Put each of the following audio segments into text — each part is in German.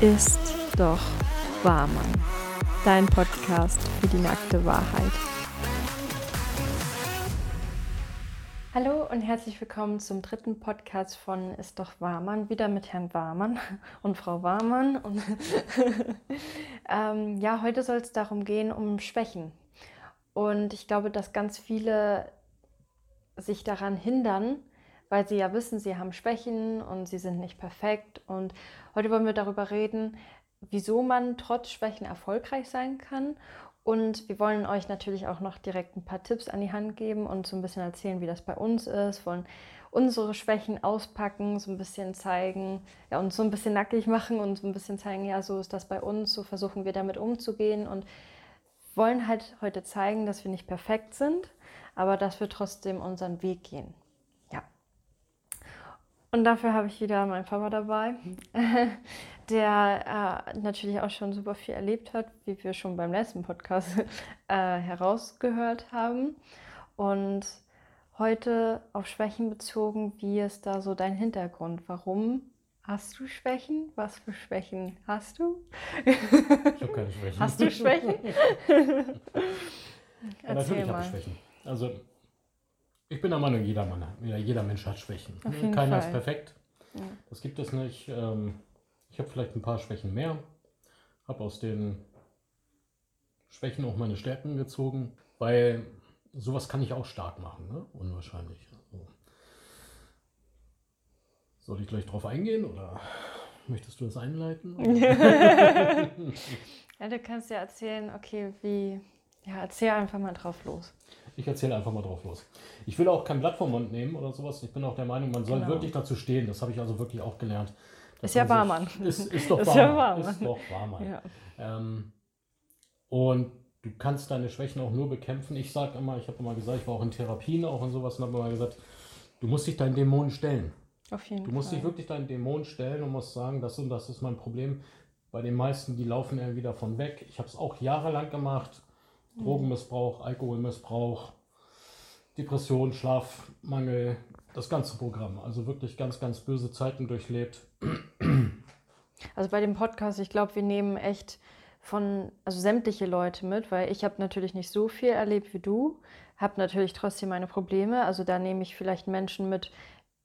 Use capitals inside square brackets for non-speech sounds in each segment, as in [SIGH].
Ist doch wahr, Mann. Dein Podcast für die nackte Wahrheit. Hallo und herzlich willkommen zum dritten Podcast von Ist doch Warmann, wieder mit Herrn Warmann [LAUGHS] und Frau Warmann. Und [LAUGHS] ähm, ja, heute soll es darum gehen, um Schwächen. Und ich glaube, dass ganz viele sich daran hindern, weil sie ja wissen, sie haben Schwächen und sie sind nicht perfekt. Und heute wollen wir darüber reden, wieso man trotz Schwächen erfolgreich sein kann und wir wollen euch natürlich auch noch direkt ein paar Tipps an die Hand geben und so ein bisschen erzählen, wie das bei uns ist, wollen unsere Schwächen auspacken, so ein bisschen zeigen, ja, uns so ein bisschen nackig machen und so ein bisschen zeigen, ja, so ist das bei uns, so versuchen wir damit umzugehen und wollen halt heute zeigen, dass wir nicht perfekt sind, aber dass wir trotzdem unseren Weg gehen. Und dafür habe ich wieder meinen Papa dabei, [LAUGHS] der äh, natürlich auch schon super viel erlebt hat, wie wir schon beim letzten Podcast äh, herausgehört haben. Und heute auf Schwächen bezogen, wie ist da so dein Hintergrund? Warum hast du Schwächen? Was für Schwächen hast du? Ich habe keine Schwächen. Hast du Schwächen? [LAUGHS] ja, natürlich habe ich Schwächen. Also ich bin der Meinung, jeder, Mann, jeder Mensch hat Schwächen. Keiner Fall. ist perfekt. Ja. Das gibt es nicht. Ähm, ich habe vielleicht ein paar Schwächen mehr, habe aus den Schwächen auch meine Stärken gezogen, weil sowas kann ich auch stark machen, ne? unwahrscheinlich. Also, soll ich gleich drauf eingehen oder möchtest du das einleiten? [LAUGHS] ja, du kannst ja erzählen, okay, wie, ja, erzähl einfach mal drauf los. Ich erzähle einfach mal drauf los. Ich will auch kein Blatt vom Mund nehmen oder sowas. Ich bin auch der Meinung, man soll genau. wirklich dazu stehen. Das habe ich also wirklich auch gelernt. Ist ja Barmann. Ist, ist doch Barmann. Ist, ja ist doch Barmann. Ja. Ähm, und du kannst deine Schwächen auch nur bekämpfen. Ich sage immer, ich habe immer gesagt, ich war auch in Therapien auch und sowas und habe immer gesagt, du musst dich deinen Dämonen stellen. Auf jeden du musst Fall. dich wirklich deinen Dämonen stellen und musst sagen, das und das ist mein Problem. Bei den meisten, die laufen irgendwie davon weg. Ich habe es auch jahrelang gemacht. Drogenmissbrauch, Alkoholmissbrauch, Depression, Schlafmangel, das ganze Programm. Also wirklich ganz, ganz böse Zeiten durchlebt. Also bei dem Podcast, ich glaube, wir nehmen echt von, also sämtliche Leute mit, weil ich habe natürlich nicht so viel erlebt wie du, habe natürlich trotzdem meine Probleme. Also da nehme ich vielleicht Menschen mit,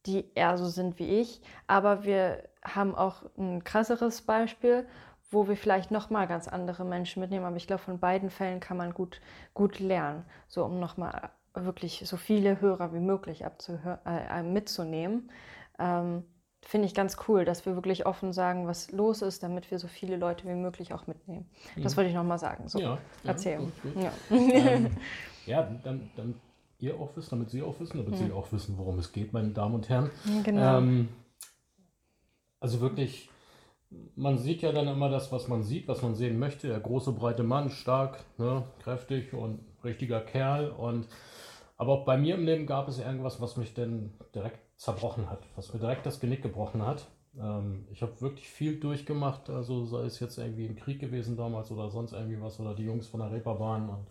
die eher so sind wie ich, aber wir haben auch ein krasseres Beispiel, wo wir vielleicht nochmal ganz andere Menschen mitnehmen. Aber ich glaube, von beiden Fällen kann man gut, gut lernen, so um nochmal wirklich so viele Hörer wie möglich äh, mitzunehmen. Ähm, Finde ich ganz cool, dass wir wirklich offen sagen, was los ist, damit wir so viele Leute wie möglich auch mitnehmen. Das mhm. wollte ich nochmal sagen. So, ja, erzähl. Ja, ähm, [LAUGHS] ja dann, dann ihr auch wisst, damit Sie auch wissen, damit mhm. Sie auch wissen, worum es geht, meine Damen und Herren. Genau. Ähm, also wirklich, man sieht ja dann immer das, was man sieht, was man sehen möchte. Der große, breite Mann, stark, ne, kräftig und richtiger Kerl. Und aber auch bei mir im Leben gab es irgendwas, was mich dann direkt zerbrochen hat, was mir direkt das Genick gebrochen hat. Ähm, ich habe wirklich viel durchgemacht, also sei es jetzt irgendwie im Krieg gewesen damals oder sonst irgendwie was oder die Jungs von der Reeperbahn und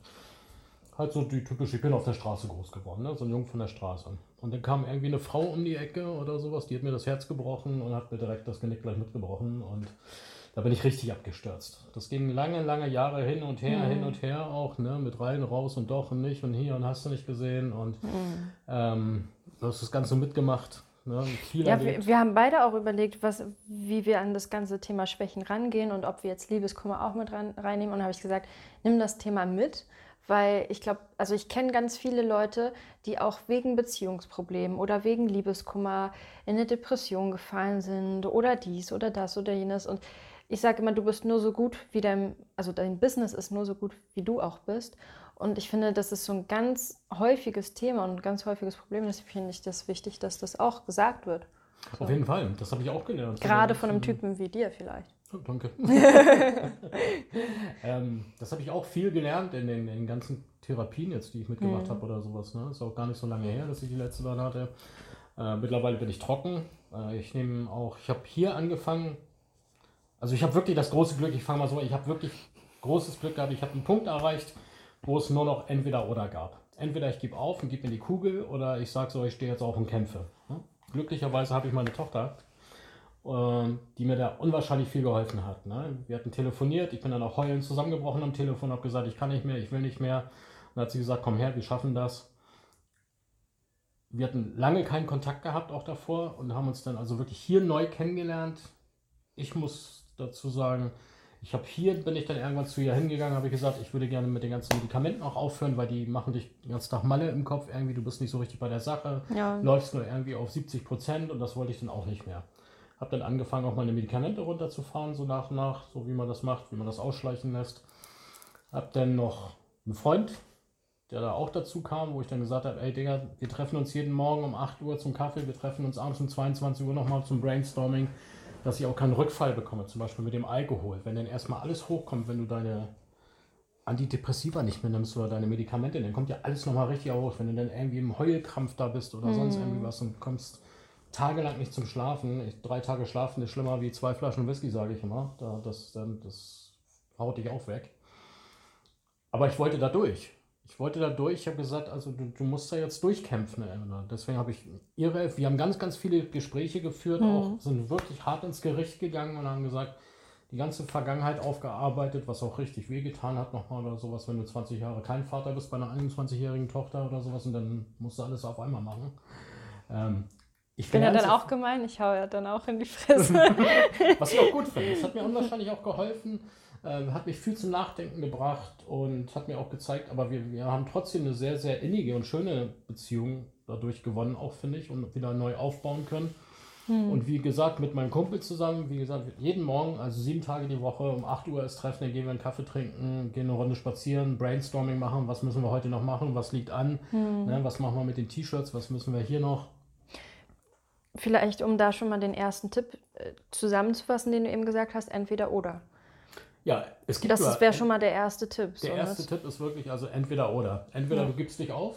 halt so die typische, ich bin auf der Straße groß geworden, ne? so ein Jung von der Straße. Und dann kam irgendwie eine Frau um die Ecke oder sowas, die hat mir das Herz gebrochen und hat mir direkt das Genick gleich mitgebrochen und da bin ich richtig abgestürzt. Das ging lange, lange Jahre hin und her, mhm. hin und her auch, ne, mit rein, raus und doch und nicht und hier und hast du nicht gesehen und mhm. ähm, du hast das Ganze mitgemacht. Ne, ja, wir, wir, haben beide auch überlegt, was, wie wir an das ganze Thema Schwächen rangehen und ob wir jetzt Liebeskummer auch mit rein, reinnehmen. Und da habe ich gesagt, nimm das Thema mit, weil ich glaube, also ich kenne ganz viele Leute, die auch wegen Beziehungsproblemen oder wegen Liebeskummer in eine Depression gefallen sind oder dies oder das oder jenes. Und ich sage immer, du bist nur so gut, wie dein, also dein Business ist nur so gut, wie du auch bist. Und ich finde, das ist so ein ganz häufiges Thema und ein ganz häufiges Problem. Deswegen finde ich das wichtig, dass das auch gesagt wird. So. Auf jeden Fall, das habe ich auch gelernt. Gerade von einem Typen wie dir vielleicht. Oh, danke. [LAUGHS] ähm, das habe ich auch viel gelernt in den, in den, ganzen Therapien jetzt, die ich mitgemacht mhm. habe oder sowas. Ne? Ist auch gar nicht so lange her, dass ich die letzte dann hatte. Äh, mittlerweile bin ich trocken. Äh, ich nehme auch, ich habe hier angefangen, also ich habe wirklich das große Glück, ich fange mal so, ich habe wirklich großes Glück gehabt. Ich habe einen Punkt erreicht, wo es nur noch entweder oder gab. Entweder ich gebe auf und gebe mir die Kugel oder ich sage so, ich stehe jetzt auf und kämpfe. Glücklicherweise habe ich meine Tochter die mir da unwahrscheinlich viel geholfen hat. Ne? Wir hatten telefoniert, ich bin dann auch heulend zusammengebrochen am Telefon, habe gesagt, ich kann nicht mehr, ich will nicht mehr. Dann hat sie gesagt, komm her, wir schaffen das. Wir hatten lange keinen Kontakt gehabt auch davor und haben uns dann also wirklich hier neu kennengelernt. Ich muss dazu sagen, ich habe hier, bin ich dann irgendwann zu ihr hingegangen, habe ich gesagt, ich würde gerne mit den ganzen Medikamenten auch aufhören, weil die machen dich den ganzen Tag Malle im Kopf irgendwie, du bist nicht so richtig bei der Sache, ja. läufst nur irgendwie auf 70 Prozent und das wollte ich dann auch nicht mehr. Habe dann angefangen, auch meine Medikamente runterzufahren, so nach und nach, so wie man das macht, wie man das ausschleichen lässt. Habe dann noch einen Freund, der da auch dazu kam, wo ich dann gesagt habe, ey Digga, wir treffen uns jeden Morgen um 8 Uhr zum Kaffee, wir treffen uns abends um 22 Uhr nochmal zum Brainstorming dass ich auch keinen Rückfall bekomme, zum Beispiel mit dem Alkohol. Wenn dann erstmal alles hochkommt, wenn du deine Antidepressiva nicht mehr nimmst oder deine Medikamente, dann kommt ja alles nochmal richtig hoch. Wenn du dann irgendwie im Heulkrampf da bist oder mm. sonst irgendwie was und kommst tagelang nicht zum Schlafen. Ich, drei Tage schlafen ist schlimmer wie zwei Flaschen Whisky, sage ich immer. Da, das, das haut dich auch weg. Aber ich wollte da durch ich wollte da durch, ich habe gesagt, also du, du, musst da jetzt durchkämpfen. Deswegen habe ich ihre, wir haben ganz, ganz viele Gespräche geführt, mhm. auch sind wirklich hart ins Gericht gegangen und haben gesagt, die ganze Vergangenheit aufgearbeitet, was auch richtig wehgetan hat nochmal oder sowas, wenn du 20 Jahre kein Vater bist bei einer 21-jährigen Tochter oder sowas und dann musst du alles auf einmal machen. Ähm, ich bin ja dann auch gemein, ich hau ja dann auch in die Fresse. [LAUGHS] was ich auch gut finde. Das hat mir [LAUGHS] unwahrscheinlich auch geholfen, äh, hat mich viel zum Nachdenken gebracht und hat mir auch gezeigt, aber wir, wir haben trotzdem eine sehr, sehr innige und schöne Beziehung dadurch gewonnen, auch finde ich, und wieder neu aufbauen können. Hm. Und wie gesagt, mit meinem Kumpel zusammen, wie gesagt, jeden Morgen, also sieben Tage die Woche, um 8 Uhr ist Treffen, dann gehen wir einen Kaffee trinken, gehen eine Runde spazieren, Brainstorming machen, was müssen wir heute noch machen, was liegt an, hm. ne, was machen wir mit den T-Shirts, was müssen wir hier noch. Vielleicht, um da schon mal den ersten Tipp äh, zusammenzufassen, den du eben gesagt hast, entweder oder. Ja, es gibt. Das wäre schon mal der erste Tipp. Der so erste was? Tipp ist wirklich also entweder oder. Entweder ja. du gibst dich auf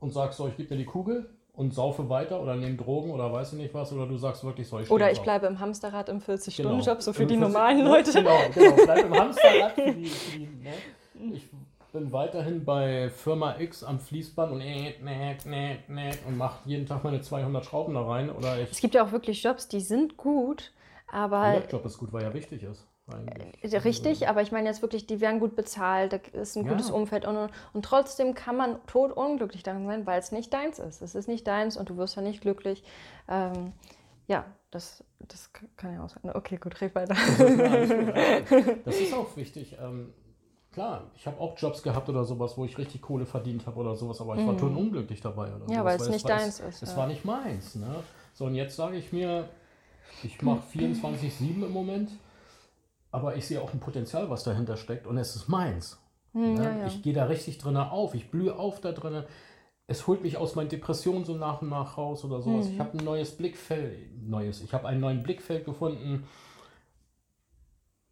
und sagst so, ich gebe mir die Kugel und saufe weiter oder nehme Drogen oder weiß ich nicht was oder du sagst wirklich so, ich Oder ich bleibe im Hamsterrad im 40-Stunden-Job, genau. so für Im die 40, normalen Leute. Genau, genau, bleib im Hamsterrad für die, für die ne? [LAUGHS] Ich bin weiterhin bei Firma X am Fließband und äh, äh, äh, und mache jeden Tag meine 200 Schrauben da rein. Oder ich es gibt ja auch wirklich Jobs, die sind gut, aber... Der Job ist gut, weil er wichtig ist. Eigentlich. Äh, richtig, aber ich meine jetzt wirklich, die werden gut bezahlt, da ist ein gutes ja. Umfeld und, und trotzdem kann man tot unglücklich daran sein, weil es nicht deins ist. Es ist nicht deins und du wirst ja nicht glücklich. Ähm, ja, das, das kann ja auch sein. Okay, gut, red weiter. Das ist [LAUGHS] auch wichtig. Ähm, klar, ich habe auch Jobs gehabt oder sowas, wo ich richtig Kohle verdient habe oder sowas, aber ich war mhm. tot unglücklich dabei. Oder ja, sowas, weil es nicht deins ist. Es ja. war nicht meins. Ne? So, und jetzt sage ich mir, ich mache [LAUGHS] 24-7 im Moment aber ich sehe auch ein Potenzial, was dahinter steckt und es ist meins. Hm, ja, ja. Ich gehe da richtig drin auf, ich blühe auf da drin. Es holt mich aus meinen Depressionen so nach und nach raus oder sowas. Hm. Ich habe ein neues Blickfeld, neues, ich habe ein neues Blickfeld gefunden.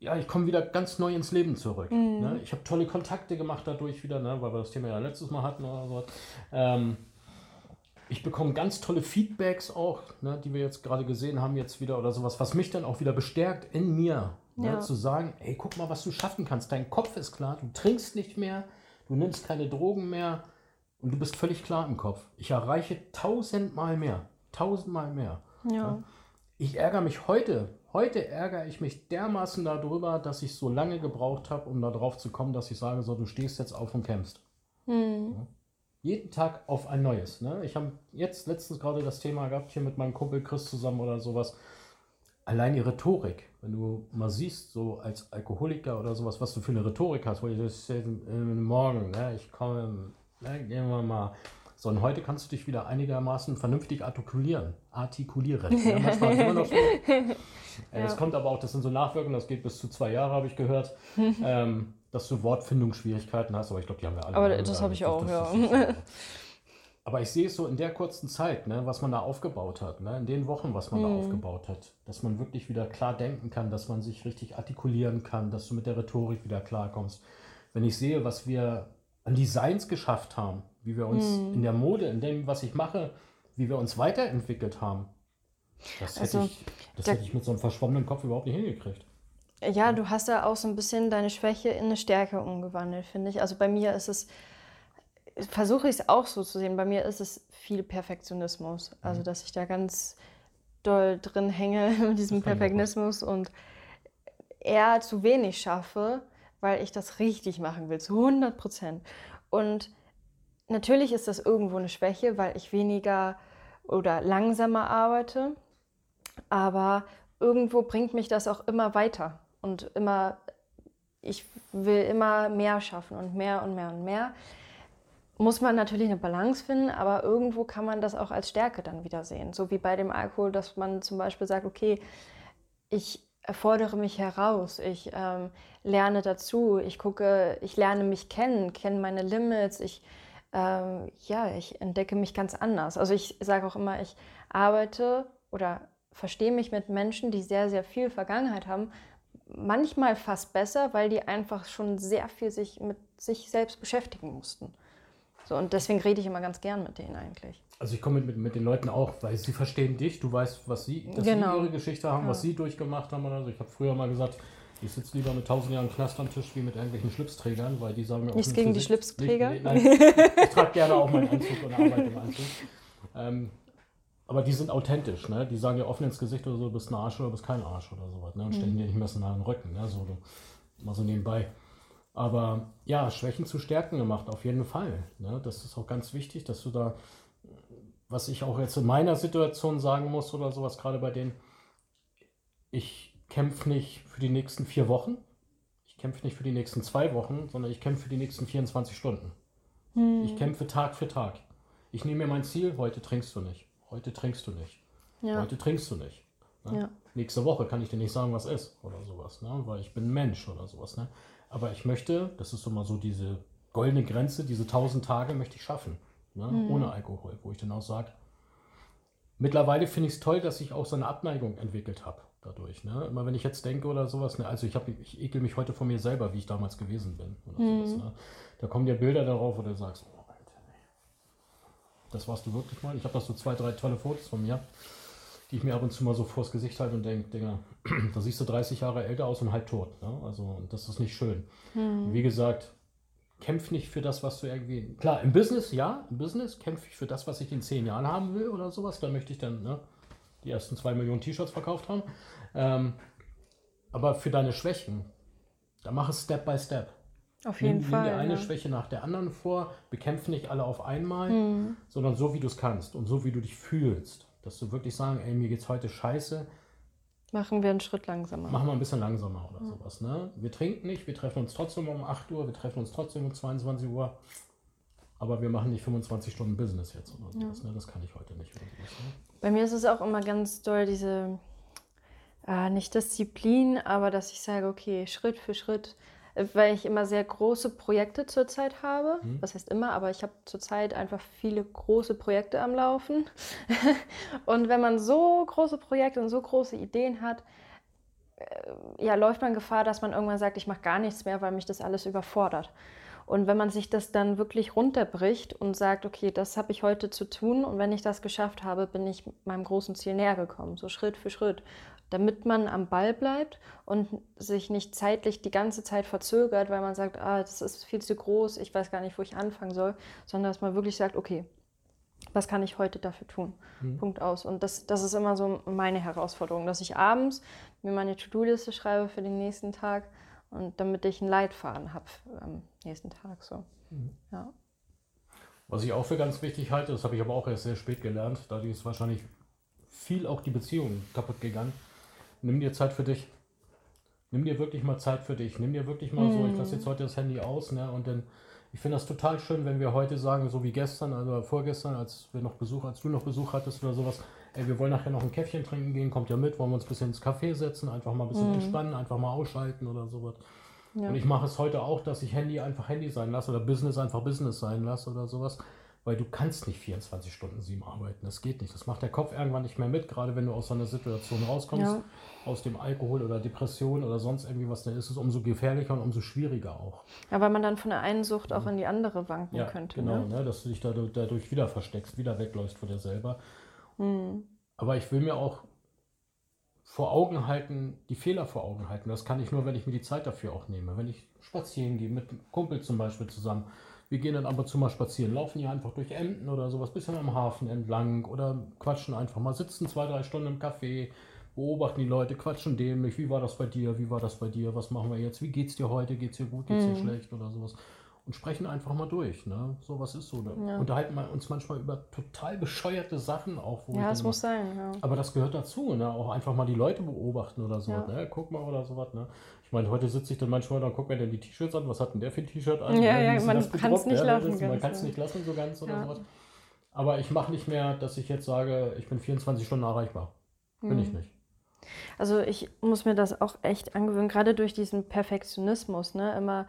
Ja, ich komme wieder ganz neu ins Leben zurück. Hm. Ne? Ich habe tolle Kontakte gemacht dadurch wieder, ne? weil wir das Thema ja letztes Mal hatten oder so. Ähm, ich bekomme ganz tolle Feedbacks auch, ne, die wir jetzt gerade gesehen haben, jetzt wieder oder sowas, was mich dann auch wieder bestärkt in mir, Ne, ja. zu sagen, ey, guck mal, was du schaffen kannst. Dein Kopf ist klar, du trinkst nicht mehr, du nimmst keine Drogen mehr und du bist völlig klar im Kopf. Ich erreiche tausendmal mehr, tausendmal mehr. Ja. ja. Ich ärgere mich heute, heute ärgere ich mich dermaßen darüber, dass ich so lange gebraucht habe, um darauf zu kommen, dass ich sage, so, du stehst jetzt auf und kämpfst. Mhm. Ja. Jeden Tag auf ein neues. Ne? Ich habe jetzt letztens gerade das Thema gehabt, hier mit meinem Kumpel Chris zusammen oder sowas allein die Rhetorik, wenn du mal siehst, so als Alkoholiker oder sowas, was du für eine Rhetorik hast, wo ich das äh, morgen, ne, ich komme, ne, gehen wir mal. So, und heute kannst du dich wieder einigermaßen vernünftig artikulieren. Artikulieren. Ja, manchmal immer noch so. [LAUGHS] äh, das kommt aber auch, das sind so Nachwirkungen, das geht bis zu zwei Jahre, habe ich gehört, [LAUGHS] ähm, dass du Wortfindungsschwierigkeiten hast, aber ich glaube, die haben wir alle. Aber das habe ich auch, ja. [LAUGHS] Aber ich sehe es so in der kurzen Zeit, ne, was man da aufgebaut hat, ne, in den Wochen, was man mhm. da aufgebaut hat, dass man wirklich wieder klar denken kann, dass man sich richtig artikulieren kann, dass du mit der Rhetorik wieder klarkommst. Wenn ich sehe, was wir an Designs geschafft haben, wie wir uns mhm. in der Mode, in dem, was ich mache, wie wir uns weiterentwickelt haben, das, hätte, also, ich, das hätte ich mit so einem verschwommenen Kopf überhaupt nicht hingekriegt. Ja, du hast da auch so ein bisschen deine Schwäche in eine Stärke umgewandelt, finde ich. Also bei mir ist es versuche ich es auch so zu sehen. Bei mir ist es viel Perfektionismus. Also, mhm. dass ich da ganz doll drin hänge [LAUGHS] in diesem Perfektionismus und eher zu wenig schaffe, weil ich das richtig machen will, zu 100 Prozent. Und natürlich ist das irgendwo eine Schwäche, weil ich weniger oder langsamer arbeite, aber irgendwo bringt mich das auch immer weiter und immer, ich will immer mehr schaffen und mehr und mehr und mehr. Muss man natürlich eine Balance finden, aber irgendwo kann man das auch als Stärke dann wieder sehen. So wie bei dem Alkohol, dass man zum Beispiel sagt, okay, ich erfordere mich heraus, ich ähm, lerne dazu, ich gucke, ich lerne mich kennen, kenne meine Limits, ich, ähm, ja, ich entdecke mich ganz anders. Also ich sage auch immer, ich arbeite oder verstehe mich mit Menschen, die sehr, sehr viel Vergangenheit haben, manchmal fast besser, weil die einfach schon sehr viel sich mit sich selbst beschäftigen mussten. So, und deswegen rede ich immer ganz gern mit denen eigentlich. Also ich komme mit, mit den Leuten auch, weil sie verstehen dich, du weißt, was sie, dass genau. sie ihre Geschichte haben, ja. was sie durchgemacht haben oder so. Ich habe früher mal gesagt, ich sitze lieber mit tausend Jahren Knast am Tisch wie mit irgendwelchen Schlipsträgern, weil die sagen mir Nichts gegen die Schlipsträger? Nicht, nein, ich trage gerne auch meinen Anzug und arbeite im Anzug. Ähm, aber die sind authentisch, ne? Die sagen ja offen ins Gesicht oder so, du bist ein Arsch oder du bist kein Arsch oder sowas, ne? Und stellen mhm. dir nicht mehr so nah den Rücken, ne? So, mal so nebenbei. Aber ja, Schwächen zu Stärken gemacht, auf jeden Fall. Ne? Das ist auch ganz wichtig, dass du da, was ich auch jetzt in meiner Situation sagen muss oder sowas, gerade bei denen, ich kämpfe nicht für die nächsten vier Wochen, ich kämpfe nicht für die nächsten zwei Wochen, sondern ich kämpfe für die nächsten 24 Stunden. Hm. Ich kämpfe Tag für Tag. Ich nehme mir mein Ziel, heute trinkst du nicht, heute trinkst du nicht, ja. heute trinkst du nicht. Ne? Ja. Nächste Woche kann ich dir nicht sagen, was ist oder sowas, ne? weil ich bin ein Mensch oder sowas. Ne? Aber ich möchte, das ist immer so diese goldene Grenze, diese 1000 Tage möchte ich schaffen, ne? mhm. ohne Alkohol, wo ich dann auch sage, mittlerweile finde ich es toll, dass ich auch so eine Abneigung entwickelt habe dadurch. Ne? Immer wenn ich jetzt denke oder sowas, ne? also ich, hab, ich ekel mich heute von mir selber, wie ich damals gewesen bin. Mhm. Sowas, ne? Da kommen ja Bilder darauf, wo du sagst, oh, Alter, das warst du wirklich mal. Ich habe da so zwei, drei tolle Fotos von mir die ich mir ab und zu mal so vors Gesicht halte und denke, Dinger, [CLEARS THROAT] da siehst du 30 Jahre älter aus und halb tot. Ne? Also das ist nicht schön. Mhm. Wie gesagt, kämpf nicht für das, was du irgendwie. Klar, im Business, ja, im Business kämpfe ich für das, was ich in zehn Jahren haben will oder sowas. Da möchte ich dann ne, die ersten zwei Millionen T-Shirts verkauft haben. Ähm, aber für deine Schwächen, da mach es Step by Step. Auf jeden nimm, Fall. Nimm dir eine ja. Schwäche nach der anderen vor, bekämpfe nicht alle auf einmal, mhm. sondern so, wie du es kannst und so, wie du dich fühlst. Dass du wirklich sagen, ey, mir geht's heute scheiße. Machen wir einen Schritt langsamer. Machen wir ein bisschen langsamer oder ja. sowas. Ne? Wir trinken nicht, wir treffen uns trotzdem um 8 Uhr, wir treffen uns trotzdem um 22 Uhr. Aber wir machen nicht 25 Stunden Business jetzt oder sowas. Ja. Ne? Das kann ich heute nicht. Sowas, ne? Bei mir ist es auch immer ganz doll, diese, äh, nicht Disziplin, aber dass ich sage, okay, Schritt für Schritt weil ich immer sehr große Projekte zurzeit habe. Mhm. Was heißt immer, aber ich habe zurzeit einfach viele große Projekte am Laufen. [LAUGHS] und wenn man so große Projekte und so große Ideen hat, äh, ja, läuft man Gefahr, dass man irgendwann sagt, ich mache gar nichts mehr, weil mich das alles überfordert. Und wenn man sich das dann wirklich runterbricht und sagt, okay, das habe ich heute zu tun und wenn ich das geschafft habe, bin ich meinem großen Ziel näher gekommen, so Schritt für Schritt damit man am Ball bleibt und sich nicht zeitlich die ganze Zeit verzögert, weil man sagt, ah, das ist viel zu groß, ich weiß gar nicht, wo ich anfangen soll, sondern dass man wirklich sagt, okay, was kann ich heute dafür tun? Mhm. Punkt aus. Und das, das ist immer so meine Herausforderung, dass ich abends mir meine To-Do-Liste schreibe für den nächsten Tag und damit ich einen Leitfaden habe am nächsten Tag. So. Mhm. Ja. Was ich auch für ganz wichtig halte, das habe ich aber auch erst sehr spät gelernt, da ist wahrscheinlich viel auch die Beziehung kaputt gegangen nimm dir Zeit für dich. Nimm dir wirklich mal Zeit für dich. Nimm dir wirklich mal mhm. so, ich lasse jetzt heute das Handy aus, ne? Und dann, ich finde das total schön, wenn wir heute sagen, so wie gestern, also vorgestern, als wir noch Besuch, als du noch Besuch hattest oder sowas, ey, wir wollen nachher noch ein Käffchen trinken gehen, kommt ja mit, wollen wir uns ein bisschen ins Café setzen, einfach mal ein bisschen mhm. entspannen, einfach mal ausschalten oder sowas. Ja. Und ich mache es heute auch, dass ich Handy einfach Handy sein lasse oder Business einfach Business sein lasse oder sowas weil du kannst nicht 24 Stunden sieben arbeiten. Das geht nicht. Das macht der Kopf irgendwann nicht mehr mit, gerade wenn du aus so einer Situation rauskommst, ja. aus dem Alkohol oder Depression oder sonst irgendwie was, dann ist es umso gefährlicher und umso schwieriger auch. Ja, weil man dann von der einen Sucht auch in die andere wanken ja, könnte. Genau, ne? Ne, dass du dich dadurch, dadurch wieder versteckst, wieder wegläufst vor dir selber. Mhm. Aber ich will mir auch vor Augen halten, die Fehler vor Augen halten. Das kann ich nur, wenn ich mir die Zeit dafür auch nehme. Wenn ich spazieren gehe, mit einem Kumpel zum Beispiel zusammen, Wir gehen dann ab und zu mal spazieren, laufen hier einfach durch Emden oder sowas, bisschen am Hafen entlang oder quatschen einfach mal, sitzen zwei, drei Stunden im Café, beobachten die Leute, quatschen dämlich, wie war das bei dir, wie war das bei dir, was machen wir jetzt, wie geht's dir heute, geht's dir gut, geht's dir Mhm. schlecht oder sowas. Und sprechen einfach mal durch, ne? So was ist so. Ne? Ja. Unterhalten wir uns manchmal über total bescheuerte Sachen auch. Wo ich Ja, dann es immer- muss sein, ja. aber das gehört dazu, ne? Auch einfach mal die Leute beobachten oder so. Ja. Ne? Guck mal oder sowas, ne? Ich meine, heute sitze ich dann manchmal da, guck mir denn die T-Shirts an, was hat denn der für ein T-Shirt an? Ja, Ne? ja, man das kann's gedruckt? nicht Ja, lassen das Man kann es nicht lassen so ganz oder sowas. Aber ich mache nicht mehr, dass ich jetzt sage, ich bin 24 Stunden erreichbar. Bin ich Mhm. nicht. Also ich muss mir das auch echt angewöhnen, gerade durch diesen Perfektionismus, ne? Immer,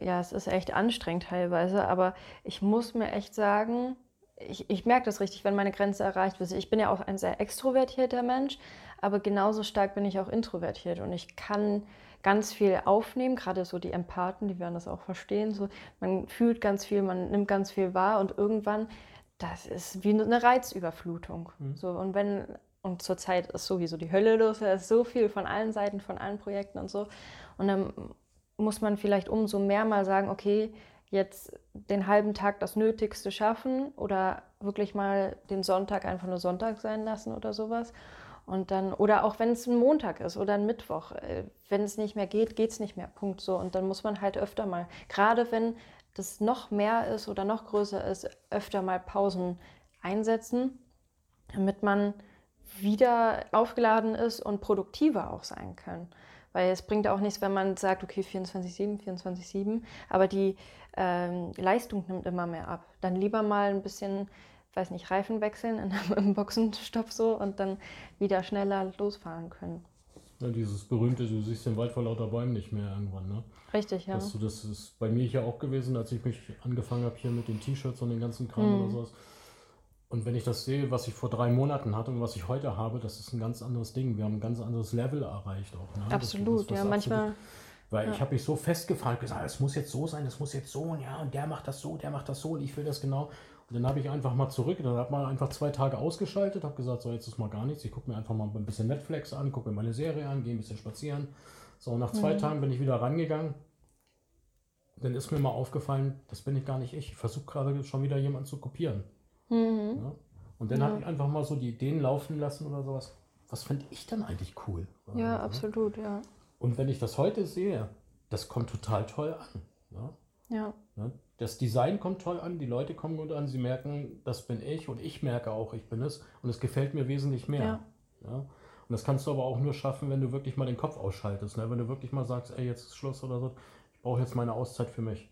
ja, es ist echt anstrengend teilweise, aber ich muss mir echt sagen, ich, ich merke das richtig, wenn meine Grenze erreicht wird. Ich bin ja auch ein sehr extrovertierter Mensch, aber genauso stark bin ich auch introvertiert und ich kann ganz viel aufnehmen, gerade so die Empathen, die werden das auch verstehen. So, man fühlt ganz viel, man nimmt ganz viel wahr und irgendwann, das ist wie eine Reizüberflutung. Mhm. So, und wenn, und zurzeit ist sowieso die Hölle los, da ist so viel von allen Seiten, von allen Projekten und so. Und dann muss man vielleicht umso mehr mal sagen, okay, jetzt den halben Tag das Nötigste schaffen oder wirklich mal den Sonntag einfach nur Sonntag sein lassen oder sowas. Und dann, oder auch wenn es ein Montag ist oder ein Mittwoch, äh, wenn es nicht mehr geht, geht es nicht mehr. Punkt so. Und dann muss man halt öfter mal, gerade wenn das noch mehr ist oder noch größer ist, öfter mal Pausen einsetzen, damit man wieder aufgeladen ist und produktiver auch sein kann. Weil es bringt auch nichts, wenn man sagt, okay, 24-7, 24-7, aber die ähm, Leistung nimmt immer mehr ab. Dann lieber mal ein bisschen, weiß nicht, Reifen wechseln in [LAUGHS] einem, im Boxenstopp so und dann wieder schneller losfahren können. Ja, dieses berühmte, du siehst den Wald vor lauter Bäumen nicht mehr irgendwann, ne? Richtig, ja. Das, das ist bei mir hier auch gewesen, als ich mich angefangen habe hier mit den T-Shirts und den ganzen Kram Mhm. oder sowas. Und wenn ich das sehe, was ich vor drei Monaten hatte und was ich heute habe, das ist ein ganz anderes Ding. Wir haben ein ganz anderes Level erreicht auch. Ne? Absolut, das- ja. Manchmal, Weil ich ja. habe mich so festgefahren, gesagt, es muss jetzt so sein, es muss jetzt so und ja, und der macht das so, der macht das so und ich will das genau. Und dann habe ich einfach mal zurück, dann habe man einfach zwei Tage ausgeschaltet, habe gesagt, so jetzt ist mal gar nichts, ich gucke mir einfach mal ein bisschen Netflix an, gucke mir meine Serie an, gehe ein bisschen spazieren. So, nach zwei Mhm. Tagen bin ich wieder rangegangen. Dann ist mir mal aufgefallen, das bin ich gar nicht ich. Ich versuche gerade schon wieder jemanden zu kopieren. Mhm. Ja? Und dann Ja. habe ich einfach mal so die Ideen laufen lassen oder sowas. Was finde ich dann eigentlich cool? Ja, so, ne? absolut, ja. Und wenn ich das heute sehe, das kommt total toll an. Ja? Ja, Ne? Das Design kommt toll an, die Leute kommen gut an, sie merken, das bin ich und ich merke auch, ich bin es und es gefällt mir wesentlich mehr. Ja. Ja? Und das kannst du aber auch nur schaffen, wenn du wirklich mal den Kopf ausschaltest, ne? wenn du wirklich mal sagst, ey, jetzt ist Schluss oder so, ich brauche jetzt meine Auszeit für mich.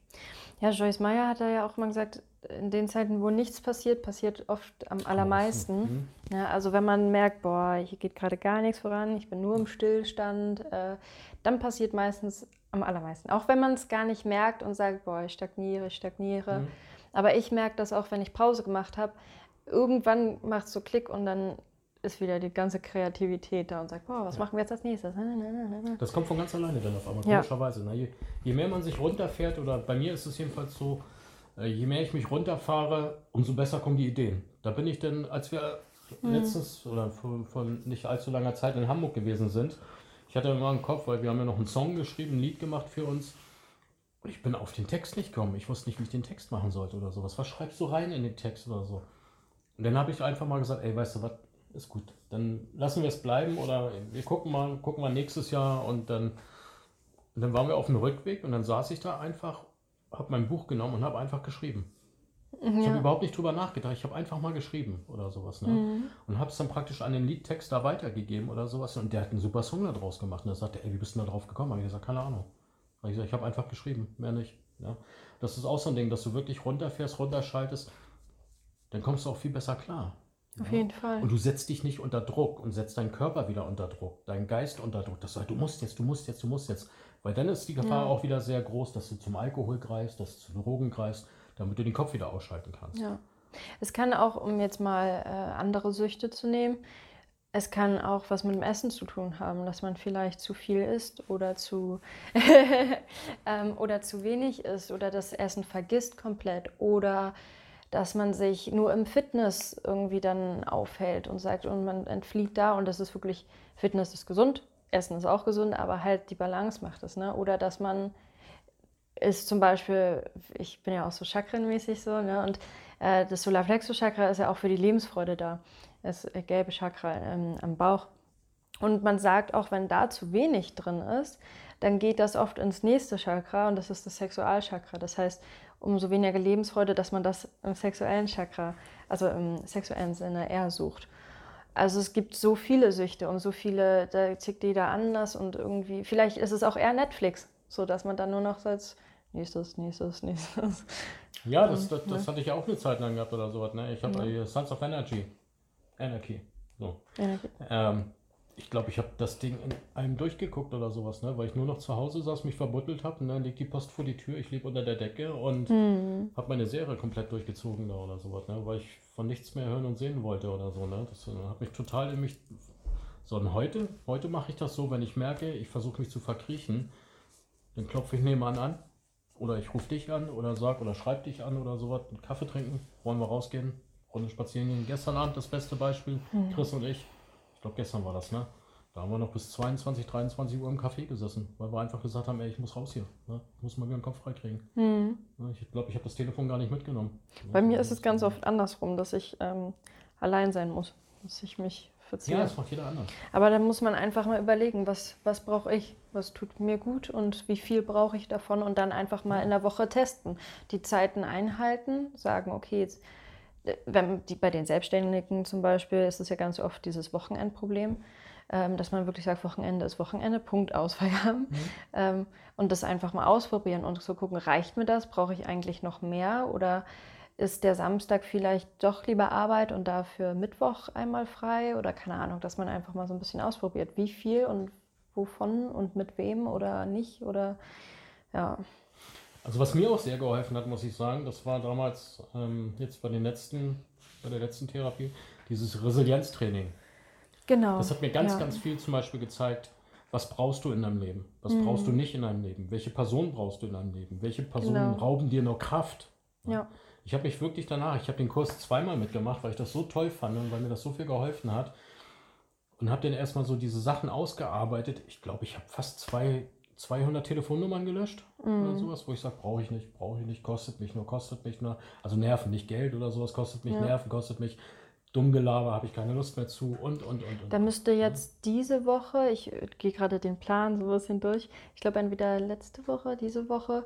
Ja, Joyce Meyer hat da ja auch mal gesagt, in den Zeiten, wo nichts passiert, passiert oft am allermeisten. Mhm. Ja, also wenn man merkt, boah, hier geht gerade gar nichts voran, ich bin nur im Stillstand, äh, dann passiert meistens am allermeisten. Auch wenn man es gar nicht merkt und sagt, boah, ich stagniere, ich stagniere. Mhm. Aber ich merke das auch, wenn ich Pause gemacht habe. Irgendwann macht es so Klick und dann ist wieder die ganze Kreativität da und sagt, boah, was Ja. machen wir jetzt als nächstes? Das kommt von ganz alleine dann auf einmal, Ja. komischerweise. Ne? Je, je mehr man sich runterfährt, oder bei mir ist es jedenfalls so, äh, je mehr ich mich runterfahre, umso besser kommen die Ideen. Da bin ich denn, als wir Mhm. letztens oder vor, vor nicht allzu langer Zeit in Hamburg gewesen sind, ich hatte immer im Kopf, weil wir haben ja noch einen Song geschrieben, ein Lied gemacht für uns. Und ich bin auf den Text nicht gekommen. Ich wusste nicht, wie ich den Text machen sollte oder sowas. Was schreibst du rein in den Text oder so? Und dann habe ich einfach mal gesagt, ey, weißt du was, ist gut. Dann lassen wir es bleiben oder wir gucken mal, gucken mal nächstes Jahr und dann, und dann waren wir auf dem Rückweg und dann saß ich da einfach, habe mein Buch genommen und habe einfach geschrieben. Ich habe Ja. überhaupt nicht drüber nachgedacht, ich habe einfach mal geschrieben oder sowas. Ne? Mhm. Und habe es dann praktisch an den Liedtext da weitergegeben oder sowas und der hat einen super Song da draus gemacht. Und er sagte, ey, wie bist du da drauf gekommen? Habe ich gesagt, keine Ahnung. Hab ich gesagt, ich habe einfach geschrieben, mehr nicht. Ja? Das ist auch so ein Ding, dass du wirklich runterfährst, runterschaltest, dann kommst du auch viel besser klar. Auf Ja? jeden Fall. Und du setzt dich nicht unter Druck und setzt deinen Körper wieder unter Druck, deinen Geist unter Druck, du, halt, du musst jetzt, du musst jetzt, du musst jetzt. Weil dann ist die Gefahr Ja. auch wieder sehr groß, dass du zum Alkohol greifst, dass du zu Drogen greifst, damit du den Kopf wieder ausschalten kannst. Ja. Es kann auch, um jetzt mal äh, andere Süchte zu nehmen, es kann auch was mit dem Essen zu tun haben, dass man vielleicht zu viel isst oder zu, [LAUGHS] ähm, oder zu wenig isst oder das Essen vergisst komplett oder dass man sich nur im Fitness irgendwie dann aufhält und sagt und man entflieht da und das ist wirklich, Fitness ist gesund, Essen ist auch gesund, aber halt die Balance macht es. Ne? Oder dass man ist zum Beispiel, ich bin ja auch so chakrenmäßig so, ne? und äh, das Solarplexus-Chakra ist ja auch für die Lebensfreude da. Das gelbe Chakra ähm, am Bauch. Und man sagt auch, wenn da zu wenig drin ist, dann geht das oft ins nächste Chakra und das ist das Sexualchakra. Das heißt, umso weniger Lebensfreude, dass man das im sexuellen Chakra, also im sexuellen Sinne eher sucht. Also es gibt so viele Süchte und so viele, da tickt jeder anders und irgendwie, vielleicht ist es auch eher Netflix, so dass man dann nur noch als nächstes, nächstes, nächstes. Ja, das, das, das hatte ich auch eine Zeit lang gehabt oder sowas. Ne? Ich habe ja. Sons of Energy. Anarchy. So. Energy. Ähm, ich glaube, ich habe das Ding in einem durchgeguckt oder sowas, ne? weil ich nur noch zu Hause saß, mich verbuddelt habe und dann liegt die Post vor die Tür, ich lebe unter der Decke und mhm. habe meine Serie komplett durchgezogen da oder sowas, ne? weil ich von nichts mehr hören und sehen wollte oder so. Ne? Das äh, hat mich total in mich. So, und heute, heute mache ich das so, wenn ich merke, ich versuche mich zu verkriechen, dann klopfe ich nebenan an oder ich rufe dich an oder sag oder schreib dich an oder sowas, einen Kaffee trinken, wollen wir rausgehen, Runde spazieren gehen. Gestern Abend das beste Beispiel, mhm. Chris und ich ich glaube gestern war das, ne? Da haben wir noch bis 22, 23 Uhr im Café gesessen, weil wir einfach gesagt haben, ey, ich muss raus hier. Ne? Ich muss mal wieder den Kopf freikriegen. Mhm. Ich glaube, ich habe das Telefon gar nicht mitgenommen. Bei mir ist es ganz oft andersrum, dass ich ähm, allein sein muss, dass ich mich verziehe. Ja, das macht jeder anders. Aber dann muss man einfach mal überlegen, was, was brauche ich, was tut mir gut und wie viel brauche ich davon und dann einfach mal in der Woche testen. Die Zeiten einhalten, sagen, okay, jetzt wenn die, bei den Selbstständigen zum Beispiel ist es ja ganz oft dieses Wochenendproblem, ähm, dass man wirklich sagt, Wochenende ist Wochenende, Punkt aus Feierabend. Mhm. Ähm, und das einfach mal ausprobieren und so gucken, reicht mir das? Brauche ich eigentlich noch mehr? Oder ist der Samstag vielleicht doch lieber Arbeit und dafür Mittwoch einmal frei? Oder keine Ahnung, dass man einfach mal so ein bisschen ausprobiert, wie viel und wovon und mit wem oder nicht oder ja. Also was mir auch sehr geholfen hat, muss ich sagen, das war damals ähm, jetzt bei den letzten, bei der letzten Therapie, dieses Resilienztraining. Genau. Das hat mir ganz, ja. ganz viel zum Beispiel gezeigt, was brauchst du in deinem Leben, was mhm. brauchst du nicht in deinem Leben, welche Personen brauchst du in deinem Leben, welche Personen genau. rauben dir noch Kraft. Ja. ja. Ich habe mich wirklich danach, ich habe den Kurs zweimal mitgemacht, weil ich das so toll fand und weil mir das so viel geholfen hat. Und habe dann erstmal so diese Sachen ausgearbeitet. Ich glaube, ich habe fast zwei, 200 Telefonnummern gelöscht mhm. oder sowas, wo ich sage, brauche ich nicht, brauche ich nicht, kostet mich nur, kostet mich nur. Also Nerven, nicht Geld oder sowas, kostet mich ja. Nerven, kostet mich dumm Gelaber, habe ich keine Lust mehr zu und, und, und. und. Da müsste jetzt ja. diese Woche, ich gehe gerade den Plan so ein bisschen durch, ich glaube entweder letzte Woche, diese Woche,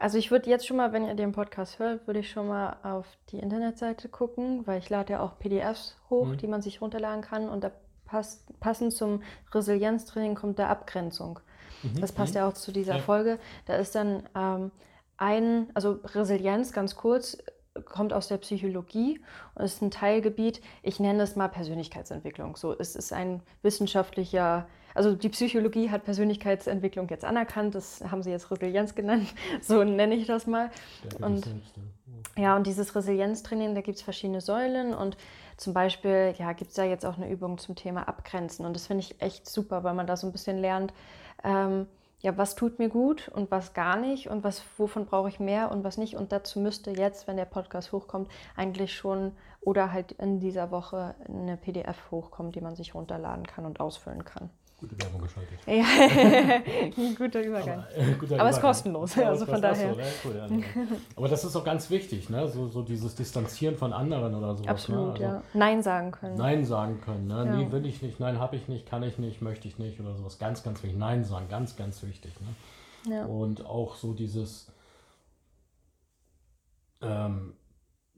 also ich würde jetzt schon mal, wenn ihr den Podcast hört, würde ich schon mal auf die Internetseite gucken, weil ich lade ja auch PDFs hoch, mhm. die man sich runterladen kann und da passt, passend zum Resilienztraining kommt der Abgrenzung. Mhm. Das passt mhm. ja auch zu dieser ja. Folge. Da ist dann ähm, ein, also Resilienz ganz kurz, kommt aus der Psychologie und ist ein Teilgebiet, ich nenne es mal Persönlichkeitsentwicklung. So, es ist ein wissenschaftlicher, also die Psychologie hat Persönlichkeitsentwicklung jetzt anerkannt, das haben sie jetzt Resilienz genannt, [LAUGHS] so nenne ich das mal. Und, ja, und dieses Resilienztraining, da gibt es verschiedene Säulen und zum Beispiel ja, gibt es da jetzt auch eine Übung zum Thema Abgrenzen und das finde ich echt super, weil man da so ein bisschen lernt, ähm, ja, was tut mir gut und was gar nicht und was, wovon brauche ich mehr und was nicht. Und dazu müsste jetzt, wenn der Podcast hochkommt, eigentlich schon oder halt in dieser Woche eine PDF hochkommen, die man sich runterladen kann und ausfüllen kann. Gute Werbung geschaltet. Ja, [LAUGHS] guter Übergang. Aber, äh, guter Aber es ist kostenlos, ja, also von daher. So, cool, also. Aber das ist auch ganz wichtig, ne? so, so dieses Distanzieren von anderen oder sowas. Ne? Absolut, ne? also, ja. Nein sagen können. Nein sagen können. Ne? Ja. Nee, will ich nicht, nein, habe ich nicht, kann ich nicht, möchte ich nicht oder sowas. Ganz, ganz wichtig. Nein sagen, ganz, ganz wichtig. Ne? Ja. Und auch so dieses, ähm,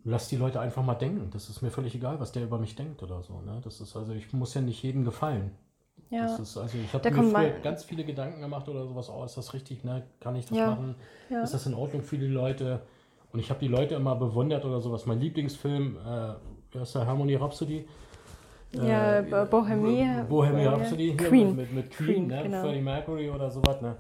lass die Leute einfach mal denken. Das ist mir völlig egal, was der über mich denkt oder so. Ne? Das ist also, ich muss ja nicht jedem gefallen. Ja. Ist, also ich habe mir früher ganz viele Gedanken gemacht oder sowas, oh, ist das richtig, ne? kann ich das ja. machen? Ja. Ist das in Ordnung für die Leute? Und ich habe die Leute immer bewundert oder sowas. Mein Lieblingsfilm, äh, heißt der, Harmony Rhapsody? Ja, äh, Bohemie. Bohemie Rhapsody, Queen. Mit, mit Queen, Queen ne? genau. Freddie Mercury oder sowas. Ne?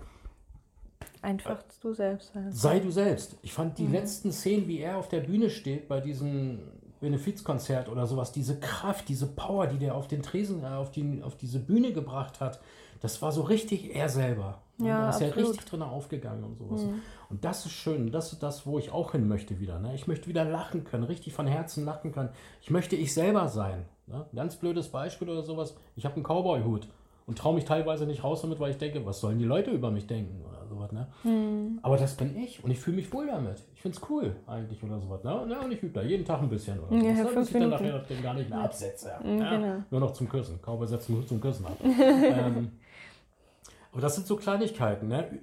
Einfach du selbst. Sei du selbst. Ich fand die mhm. letzten Szenen, wie er auf der Bühne steht bei diesen Benefizkonzert oder sowas, diese Kraft, diese Power, die der auf den Tresen, äh, auf, die, auf diese Bühne gebracht hat, das war so richtig er selber. Ja, da ist er richtig drin aufgegangen und sowas. Mhm. Und das ist schön. Das ist das, wo ich auch hin möchte wieder. Ne? Ich möchte wieder lachen können, richtig von Herzen lachen können. Ich möchte ich selber sein. Ne? Ganz blödes Beispiel oder sowas. Ich habe einen Cowboy-Hut. Und traue mich teilweise nicht raus damit, weil ich denke, was sollen die Leute über mich denken oder sowas. Ne? Hm. Aber das bin ich und ich fühle mich wohl damit. Ich finde es cool eigentlich oder sowas. Ne? Ja, und ich übe da jeden Tag ein bisschen oder Ja, sowas, ne? bis ich dann nachher den gar nicht mehr absetze. Mhm, Ja? genau. Nur noch zum Küssen. Cowboy setzt nur zum Küssen ab. [LAUGHS] ähm, aber das sind so Kleinigkeiten. Ne?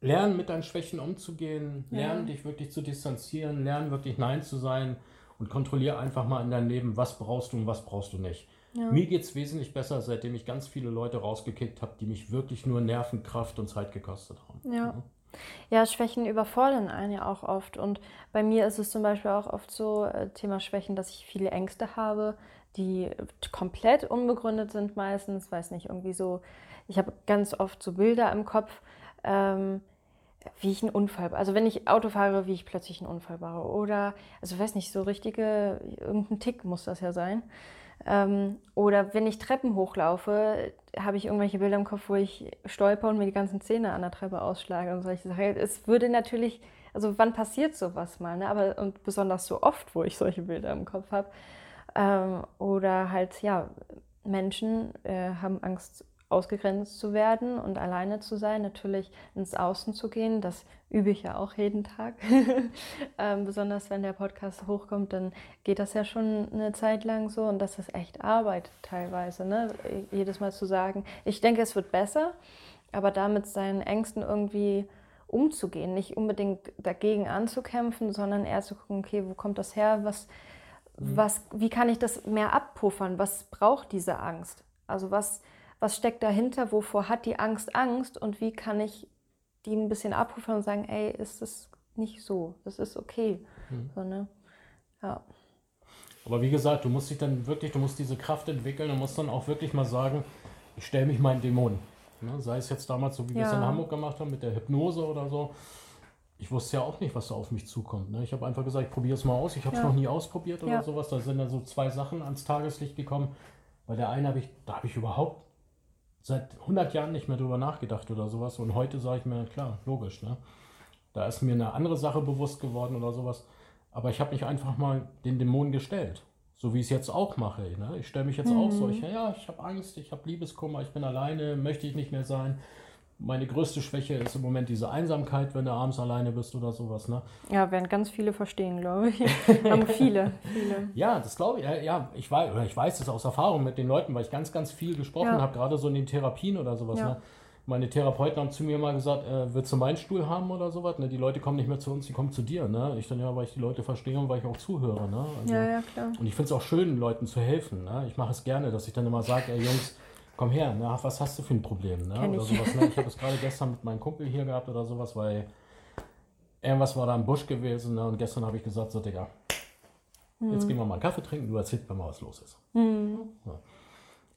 Lernen mit deinen Schwächen umzugehen, lernen dich wirklich zu distanzieren, lernen wirklich Nein zu sein und kontrolliere einfach mal in deinem Leben, was brauchst du und was brauchst du nicht. Ja. Mir geht es wesentlich besser, seitdem ich ganz viele Leute rausgekickt habe, die mich wirklich nur Nerven, Kraft und Zeit gekostet haben. Ja. Ja, Schwächen überfordern einen ja auch oft. Und bei mir ist es zum Beispiel auch oft so, äh, Thema Schwächen, dass ich viele Ängste habe, die komplett unbegründet sind meistens. Weiß nicht, irgendwie so. Ich habe ganz oft so Bilder im Kopf, ähm, wie ich einen Unfall, also wenn ich Auto fahre, wie ich plötzlich einen Unfall baue. Oder, also weiß nicht, so richtige, irgendein Tick muss das ja sein. Ähm, oder wenn ich Treppen hochlaufe, habe ich irgendwelche Bilder im Kopf, wo ich stolper und mir die ganzen Zähne an der Treppe ausschlage und solche Sachen. Es würde natürlich, also wann passiert sowas mal, ne? Aber und besonders so oft, wo ich solche Bilder im Kopf habe. Ähm, oder halt, ja, Menschen äh, haben Angst, ausgegrenzt zu werden und alleine zu sein, natürlich ins Außen zu gehen. Das übe ich ja auch jeden Tag. [LAUGHS] ähm, besonders wenn der Podcast hochkommt, dann geht das ja schon eine Zeit lang so und das ist echt Arbeit teilweise. Ne? Jedes Mal zu sagen, ich denke, es wird besser, aber damit seinen Ängsten irgendwie umzugehen, nicht unbedingt dagegen anzukämpfen, sondern eher zu gucken, okay, wo kommt das her, was, was, wie kann ich das mehr abpuffern, was braucht diese Angst? Also was, was steckt dahinter, wovor hat die Angst Angst und wie kann ich die ein bisschen abpuffern und sagen, ey, ist das nicht so, das ist okay. Mhm. So, ne? Ja. Aber wie gesagt, du musst dich dann wirklich, du musst diese Kraft entwickeln und musst dann auch wirklich mal sagen, ich stelle mich meinen Dämonen. Ne? Sei es jetzt damals so, wie wir es Ja. in Hamburg gemacht haben mit der Hypnose oder so. Ich wusste ja auch nicht, was da auf mich zukommt. Ne? Ich habe einfach gesagt, ich probiere es mal aus. Ich habe es Ja. noch nie ausprobiert oder Ja. sowas. Da sind dann so zwei Sachen ans Tageslicht gekommen. Bei der einen habe ich, da habe ich überhaupt seit 100 Jahren nicht mehr drüber nachgedacht oder sowas. Und heute sage ich mir, klar, logisch. Ne? Da ist mir eine andere Sache bewusst geworden oder sowas. Aber ich habe mich einfach mal den Dämonen gestellt. So wie ich es jetzt auch mache. Ne? Ich stelle mich jetzt auch so. Ich, ja, ich habe Angst, ich habe Liebeskummer, ich bin alleine, möchte ich nicht mehr sein. Meine größte Schwäche ist im Moment diese Einsamkeit, wenn du abends alleine bist oder sowas. Ne? ja, werden ganz viele verstehen, glaube ich. [LAUGHS] Haben viele, viele. Ja, das glaube ich. Ja, ich weiß, oder ich weiß das aus Erfahrung mit den Leuten, weil ich ganz, ganz viel gesprochen Ja. habe, gerade so in den Therapien oder sowas. Ja. Ne? Meine Therapeuten haben zu mir mal gesagt, äh, willst du meinen Stuhl haben oder sowas? Ne? Die Leute kommen nicht mehr zu uns, die kommen zu dir. Ne? Ich dann ja, weil ich die Leute verstehe und weil ich auch zuhöre. Ne? Also, Ja, ja, klar. Und ich finde es auch schön, Leuten zu helfen. Ne? Ich mache es gerne, dass ich dann immer sage, ey Jungs, komm her, ne? was hast du für ein Problem? Ne? Oder ich. sowas, ne? Ich habe es gerade gestern mit meinem Kumpel hier gehabt oder sowas, weil irgendwas war da im Busch gewesen. Ne? Und gestern habe ich gesagt, so Digga, jetzt gehen wir mal einen Kaffee trinken, du erzählst mir mal, was los ist. Hm. Ja.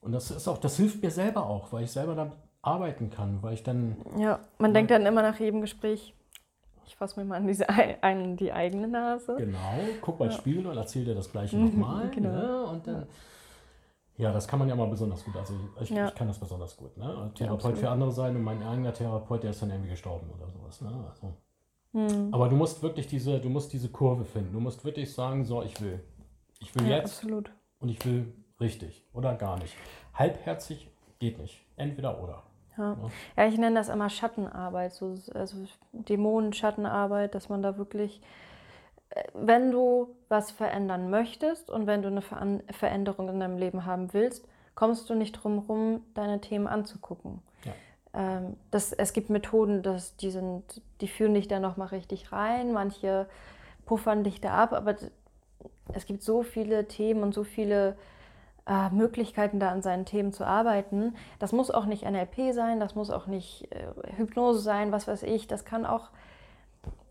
Und das ist auch, das hilft mir selber auch, weil ich selber damit arbeiten kann, weil ich dann, Ja, man denkt dann immer nach jedem Gespräch, ich fasse mir mal an, diese, an die eigene Nase. genau, guck mal Ja. Spiegel und erzähl dir das gleiche Mhm, nochmal. genau. Ne? Und dann, ja, das kann man ja mal besonders gut. Also ich, Ja. ich kann das besonders gut. Ne? Therapeut absolut. für andere sein und mein eigener Therapeut, der ist dann irgendwie gestorben oder sowas. Ne? Also, Hm. aber du musst wirklich diese, du musst diese Kurve finden. Du musst wirklich sagen, so, ich will. Ich will Ja, jetzt absolut. und ich will richtig oder gar nicht. Halbherzig geht nicht. Entweder oder. Ja. Ja. ja, ich nenne das immer Schattenarbeit, so, also Dämonen-Schattenarbeit, dass man da wirklich, wenn du was verändern möchtest und wenn du eine Veran Veränderung in deinem Leben haben willst, kommst du nicht drum rum, deine Themen anzugucken. Ja. Ähm, das, es gibt Methoden, das, die, sind, die führen dich da nochmal richtig rein, manche puffern dich da ab, aber es gibt so viele Themen und so viele äh, Möglichkeiten, da an seinen Themen zu arbeiten. Das muss auch nicht NLP sein, das muss auch nicht äh, Hypnose sein, was weiß ich. Das kann auch,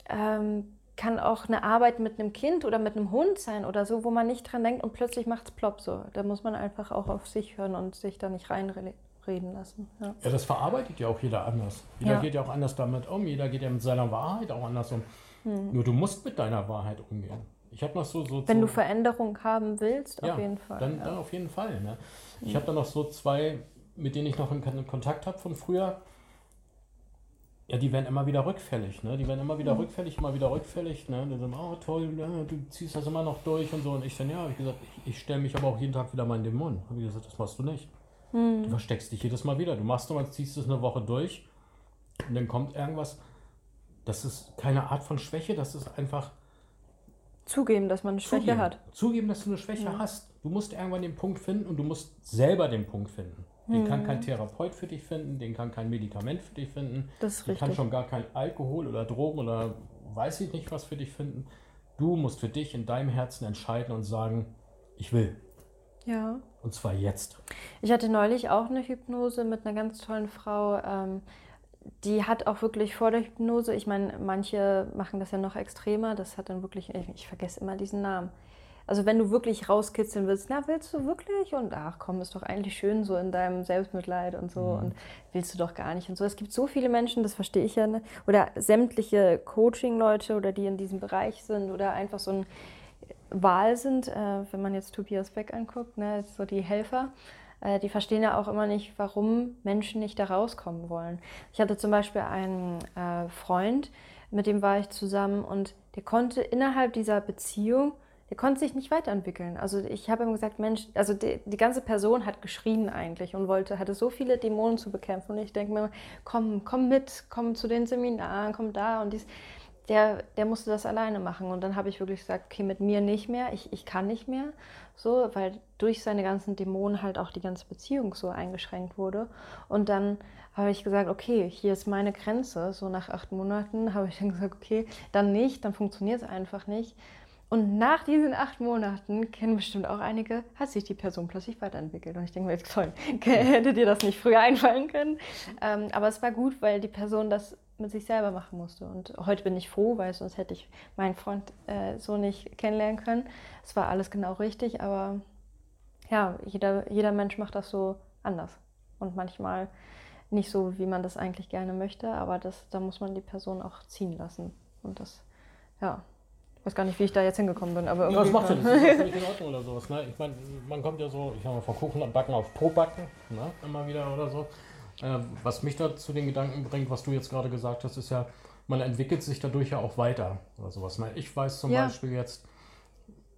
ähm, kann auch eine Arbeit mit einem Kind oder mit einem Hund sein oder so, wo man nicht dran denkt und plötzlich macht es plopp so. Da muss man einfach auch auf sich hören und sich da nicht reinreden lassen. Ja. Ja, das verarbeitet ja auch jeder anders. Jeder Ja. geht ja auch anders damit um, jeder geht ja mit seiner Wahrheit auch anders um. Nur du musst mit deiner Wahrheit umgehen. Ich habe noch so, so Hm. Wenn so, du Veränderung haben willst, ja, auf jeden Fall. Dann, ja. dann auf jeden Fall. Ne? Ich habe da noch so zwei, mit denen ich noch in Kon- Kontakt habe von früher. Ja, die werden immer wieder rückfällig, ne? Die werden immer wieder Mhm. rückfällig, immer wieder rückfällig, ne? Die sagen, oh toll, ja, du ziehst das immer noch durch und so. Und ich dann, ja, habe ich gesagt, ich, ich stelle mich aber auch jeden Tag wieder meinen Dämon. Habe ich gesagt, das machst du nicht. Mhm. Du versteckst dich jedes Mal wieder. Du machst und ziehst es eine Woche durch und dann kommt irgendwas. Das ist keine Art von Schwäche, das ist einfach. Zugeben, dass man eine Schwäche zugeben. hat. Zugeben, dass du eine Schwäche ja. hast. Du musst irgendwann den Punkt finden und du musst selber den Punkt finden. Den mhm. kann kein Therapeut für dich finden, den kann kein Medikament für dich finden. Das ist den richtig. kann schon gar kein Alkohol oder Drogen oder weiß ich nicht was für dich finden. Du musst für dich in deinem Herzen entscheiden und sagen, ich will. Ja. Und zwar jetzt. Ich hatte neulich auch eine Hypnose mit einer ganz tollen Frau. Ähm, die hat auch wirklich vor der Hypnose, ich meine, manche machen das ja noch extremer, das hat dann wirklich, ich, ich vergesse immer diesen Namen. Also wenn du wirklich rauskitzeln willst, na, willst du wirklich? Und ach komm, ist doch eigentlich schön so in deinem Selbstmitleid und so mhm. und willst du doch gar nicht und so. Es gibt so viele Menschen, das verstehe ich ja, ne? oder sämtliche Coaching-Leute oder die in diesem Bereich sind oder einfach so ein Wahl sind, äh, wenn man jetzt Tobias Beck anguckt, ne, so die Helfer, äh, die verstehen ja auch immer nicht, warum Menschen nicht da rauskommen wollen. Ich hatte zum Beispiel einen äh, Freund, mit dem war ich zusammen und der konnte innerhalb dieser Beziehung der konnte sich nicht weiterentwickeln. Also ich habe ihm gesagt, Mensch, also die, die, ganze Person hat geschrien eigentlich und wollte, hatte so viele Dämonen zu bekämpfen. Und ich denke mir, komm, komm mit, komm zu den Seminaren, komm da und dies. Der, der musste das alleine machen. Und dann habe ich wirklich gesagt, okay, mit mir nicht mehr, ich, ich kann nicht mehr. So, weil durch seine ganzen Dämonen halt auch die ganze Beziehung so eingeschränkt wurde. Und dann habe ich gesagt, okay, hier ist meine Grenze. So nach acht Monaten habe ich dann gesagt, okay, dann nicht, dann funktioniert es einfach nicht. Und nach diesen acht Monaten, kennen bestimmt auch einige, hat sich die Person plötzlich weiterentwickelt. Und ich denke mir, toll, [LAUGHS] hätte dir das nicht früher einfallen können. Ähm, aber es war gut, weil die Person das mit sich selber machen musste. Und heute bin ich froh, weil sonst hätte ich meinen Freund äh, so nicht kennenlernen können. Es war alles genau richtig, aber ja, jeder, jeder Mensch macht das so anders. Und manchmal nicht so, wie man das eigentlich gerne möchte, aber das, da muss man die Person auch ziehen lassen. Und das, ja, weiß gar nicht, wie ich da jetzt hingekommen bin, aber irgendwie. Ja, das macht ja. Das [LAUGHS] ist völlig in Ordnung oder sowas. Ne? Ich meine, man kommt ja so, ich sag mal, von Kuchen am Backen auf Pro-Backen, ne? immer wieder oder so. Äh, was mich da zu den Gedanken bringt, was du jetzt gerade gesagt hast, ist ja, man entwickelt sich dadurch ja auch weiter oder sowas. Ne? Ich weiß zum ja. Beispiel jetzt,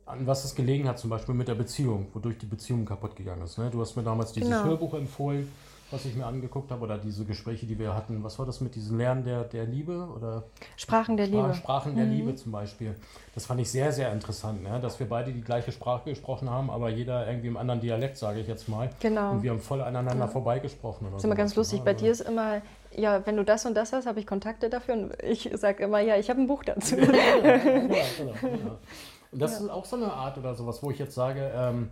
an was es gelegen hat, zum Beispiel mit der Beziehung, wodurch die Beziehung kaputt gegangen ist. Ne? Du hast mir damals dieses genau. Hörbuch empfohlen was ich mir angeguckt habe, oder diese Gespräche, die wir hatten. Was war das mit diesem Lernen der, der Liebe? Oder Sprachen der Liebe. Sprachen der mhm. Liebe zum Beispiel. Das fand ich sehr, sehr interessant, ne? dass wir beide die gleiche Sprache gesprochen haben, aber jeder irgendwie im anderen Dialekt, sage ich jetzt mal. Genau. Und wir haben voll aneinander ja. vorbeigesprochen. das ist immer ganz lustig. Ne? Bei dir ist immer, ja, wenn du das und das hast, habe ich Kontakte dafür. Und ich sage immer, ja, ich habe ein Buch dazu. [LAUGHS] ja, genau, genau, [LAUGHS] genau. Und das ist auch so eine Art oder sowas, wo ich jetzt sage, ähm,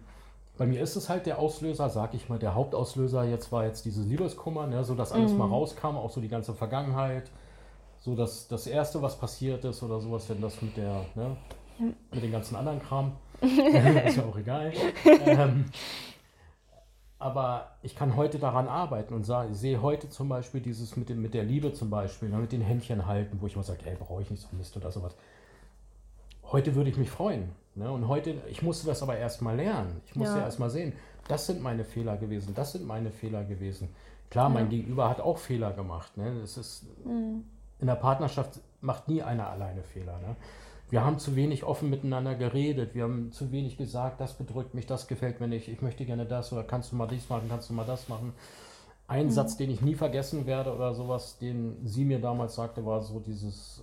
bei mir ist es halt der Auslöser, sag ich mal, der Hauptauslöser jetzt war jetzt dieses Liebeskummer, ne, so dass alles mhm. mal rauskam, auch so die ganze Vergangenheit, so dass das Erste, was passiert ist oder sowas, wenn das mit der, ne, mit dem ganzen anderen Kram, [LAUGHS] ist ja auch egal. ähm, aber ich kann heute daran arbeiten und sah, sehe heute zum Beispiel dieses mit, dem, mit der Liebe zum Beispiel, ne, mit den Händchen halten, wo ich immer sage, ey, brauche ich nicht so Mist oder sowas. Heute würde ich mich freuen. Ne? Und heute, ich musste das aber erst mal lernen. Ich musste ja. erst mal sehen, das sind meine Fehler gewesen, das sind meine Fehler gewesen. Klar, mein Gegenüber hat auch Fehler gemacht. Ne? Das ist, mhm. In der Partnerschaft macht nie einer alleine Fehler. Ne? Wir haben zu wenig offen miteinander geredet, wir haben zu wenig gesagt, das bedrückt mich, das gefällt mir nicht, ich möchte gerne das oder kannst du mal dies machen, kannst du mal das machen. Ein mhm. Satz, den ich nie vergessen werde oder sowas, den sie mir damals sagte, war so dieses,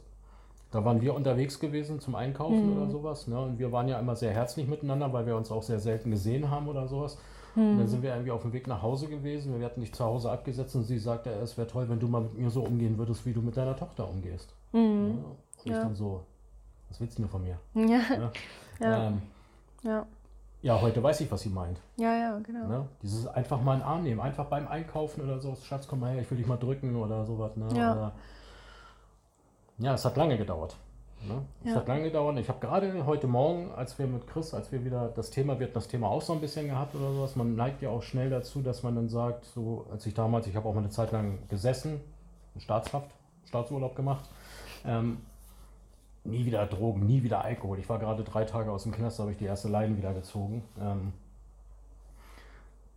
da waren wir unterwegs gewesen zum Einkaufen mhm. oder sowas. Ne? Und wir waren ja immer sehr herzlich miteinander, weil wir uns auch sehr selten gesehen haben oder sowas. Mhm. Und dann sind wir irgendwie auf dem Weg nach Hause gewesen. Wir hatten dich zu Hause abgesetzt und sie sagte, es wäre toll, wenn du mal mit mir so umgehen würdest, wie du mit deiner Tochter umgehst. Mhm. Ja? Und ich ja. dann so, was willst du nur von mir? [LAUGHS] Ja. Ja. Ähm, ja. ja. heute weiß ich, was sie meint. Ja, ja, genau. Ne? Dieses einfach mal einen Arm nehmen, einfach beim Einkaufen oder so, Schatz, komm mal her, ich will dich mal drücken oder sowas. Ne? Ja. Oder, ja, es hat lange gedauert. Ne? Es ja. hat lange gedauert. Ich habe gerade heute Morgen, als wir mit Chris, als wir wieder das Thema, wir hatten das Thema auch so ein bisschen gehabt oder sowas, man neigt ja auch schnell dazu, dass man dann sagt, so als ich damals, ich habe auch mal eine Zeit lang gesessen, Staatshaft, Staatsurlaub gemacht, ähm, nie wieder Drogen, nie wieder Alkohol. Ich war gerade drei Tage aus dem Knast, da habe ich die erste Leine wieder gezogen. Ähm,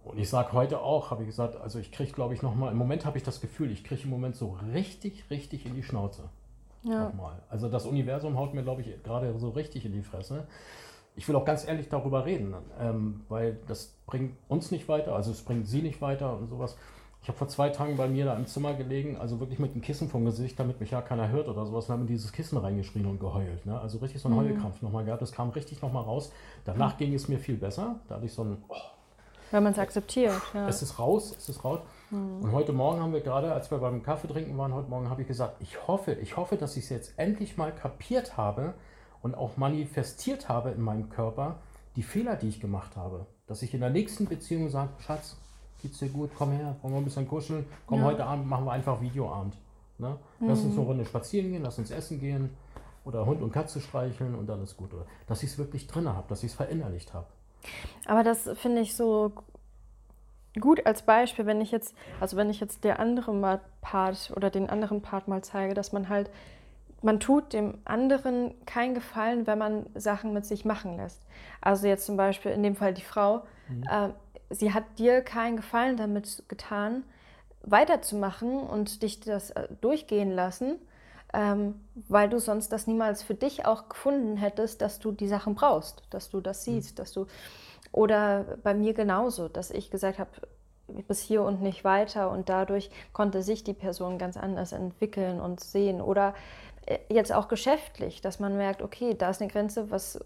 und ich sage heute auch, habe ich gesagt, also ich kriege, glaube ich, nochmal, im Moment habe ich das Gefühl, ich kriege im Moment so richtig, richtig in die Schnauze. Ja. Nochmal. Also das Universum haut mir, glaube ich, gerade so richtig in die Fresse. ich will auch ganz ehrlich darüber reden, ähm, weil das bringt uns nicht weiter, also es bringt sie nicht weiter und sowas. Ich habe vor zwei Tagen bei mir da im Zimmer gelegen, also wirklich mit einem Kissen vom Gesicht, damit mich ja keiner hört oder sowas, und habe in dieses Kissen reingeschrien und geheult. Ne? Also richtig so einen mhm. Heulkrampf nochmal gehabt. Das kam richtig nochmal raus. Danach mhm. ging es mir viel besser. Da hatte ich so ein. Oh, Weil man es akzeptiert. Ja. Es ist raus, es ist raus. Mhm. Und heute Morgen haben wir gerade, als wir beim Kaffee trinken waren, heute Morgen habe ich gesagt, ich hoffe, ich hoffe, dass ich es jetzt endlich mal kapiert habe und auch manifestiert habe in meinem Körper, die Fehler, die ich gemacht habe. Dass ich in der nächsten Beziehung sage, Schatz, geht's dir gut, komm her, wollen wir ein bisschen kuscheln, komm, ja. heute Abend machen wir einfach Videoabend. Ne? Lass uns mhm. eine Runde spazieren gehen, lass uns essen gehen oder Hund und Katze streicheln und dann ist gut. Dass ich es wirklich drin habe, dass ich es verinnerlicht habe. Aber das finde ich so gut als Beispiel, wenn ich jetzt, also wenn ich jetzt der andere Part oder den anderen Part mal zeige, dass man halt, man tut dem anderen keinen Gefallen, wenn man Sachen mit sich machen lässt. Also jetzt zum Beispiel in dem Fall die Frau, mhm. äh, sie hat dir keinen Gefallen damit getan, weiterzumachen und dich das äh, durchgehen lassen, ähm, weil du sonst das niemals für dich auch gefunden hättest, dass du die Sachen brauchst, dass du das mhm. siehst, mhm. dass du oder bei mir genauso, dass ich gesagt habe, bis hier und nicht weiter. Und dadurch konnte sich die Person ganz anders entwickeln und sehen. Oder äh, jetzt auch geschäftlich, dass man merkt, okay, da ist eine Grenze, was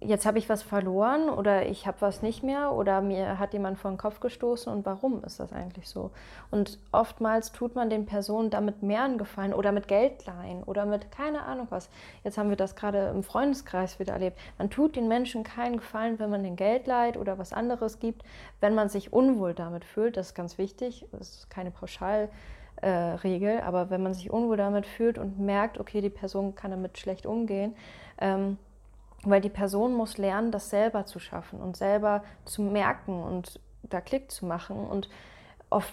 jetzt habe ich was verloren oder ich habe was nicht mehr oder mir hat jemand vor den Kopf gestoßen und warum ist das eigentlich so? Und oftmals tut man den Personen damit mehr einen Gefallen oder mit Geld leihen oder mit keine Ahnung was. Jetzt haben wir das gerade im Freundeskreis wieder erlebt. Man tut den Menschen keinen Gefallen, wenn man den Geld leiht oder was anderes gibt, wenn man sich unwohl damit fühlt. Das ist ganz wichtig. Das ist keine Pauschal. Äh, Regel, aber wenn man sich unwohl damit fühlt und merkt, okay, die Person kann damit schlecht umgehen, ähm, weil die Person muss lernen, das selber zu schaffen und selber zu merken und da Klick zu machen. Und oft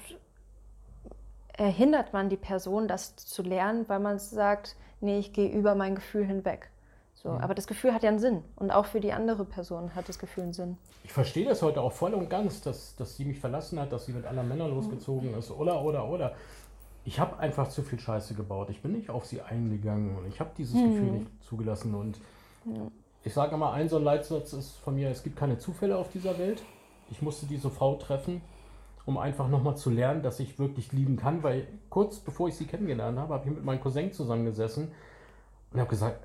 hindert man die Person, das zu lernen, weil man sagt, nee, ich gehe über mein Gefühl hinweg. So, mhm. Aber das Gefühl hat ja einen Sinn. Und auch für die andere Person hat das Gefühl einen Sinn. Ich verstehe das heute auch voll und ganz, dass, dass sie mich verlassen hat, dass sie mit anderen Männern losgezogen mhm. ist. Oder, oder, oder. Ich habe einfach zu viel Scheiße gebaut. Ich bin nicht auf sie eingegangen und ich habe dieses mhm. Gefühl nicht zugelassen. Und ja ich sage immer, ein so ein Leitsatz ist von mir, es gibt keine Zufälle auf dieser Welt. Ich musste diese Frau treffen, um einfach nochmal zu lernen, dass ich wirklich lieben kann, weil kurz bevor ich sie kennengelernt habe, habe ich mit meinem Cousin zusammengesessen und habe gesagt,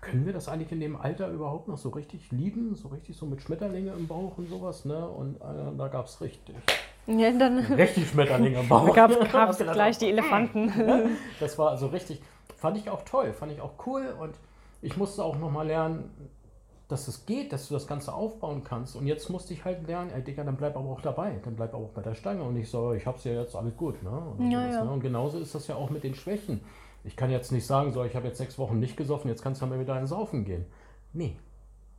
können wir das eigentlich in dem Alter überhaupt noch so richtig lieben? So richtig so mit Schmetterlinge im Bauch und sowas, ne? Und äh, da gab es richtig. Ja, dann [LAUGHS] richtig Schmetterlinge im [LAUGHS] Bauch. Da gab es [LAUGHS] gleich die Elefanten. Ja, das war also richtig, fand ich auch toll, fand ich auch cool und ich musste auch nochmal lernen, dass es geht, dass du das Ganze aufbauen kannst. Und jetzt musste ich halt lernen, ey Digga, dann bleib aber auch dabei, dann bleib aber auch bei der Stange und ich so, ich hab's ja jetzt alles gut. Ne? Und, ja, sowas, ja. Ne? und genauso ist das ja auch mit den Schwächen. Ich kann jetzt nicht sagen, so, ich habe jetzt sechs Wochen nicht gesoffen, jetzt kannst du mal wieder ins Saufen gehen. Nee.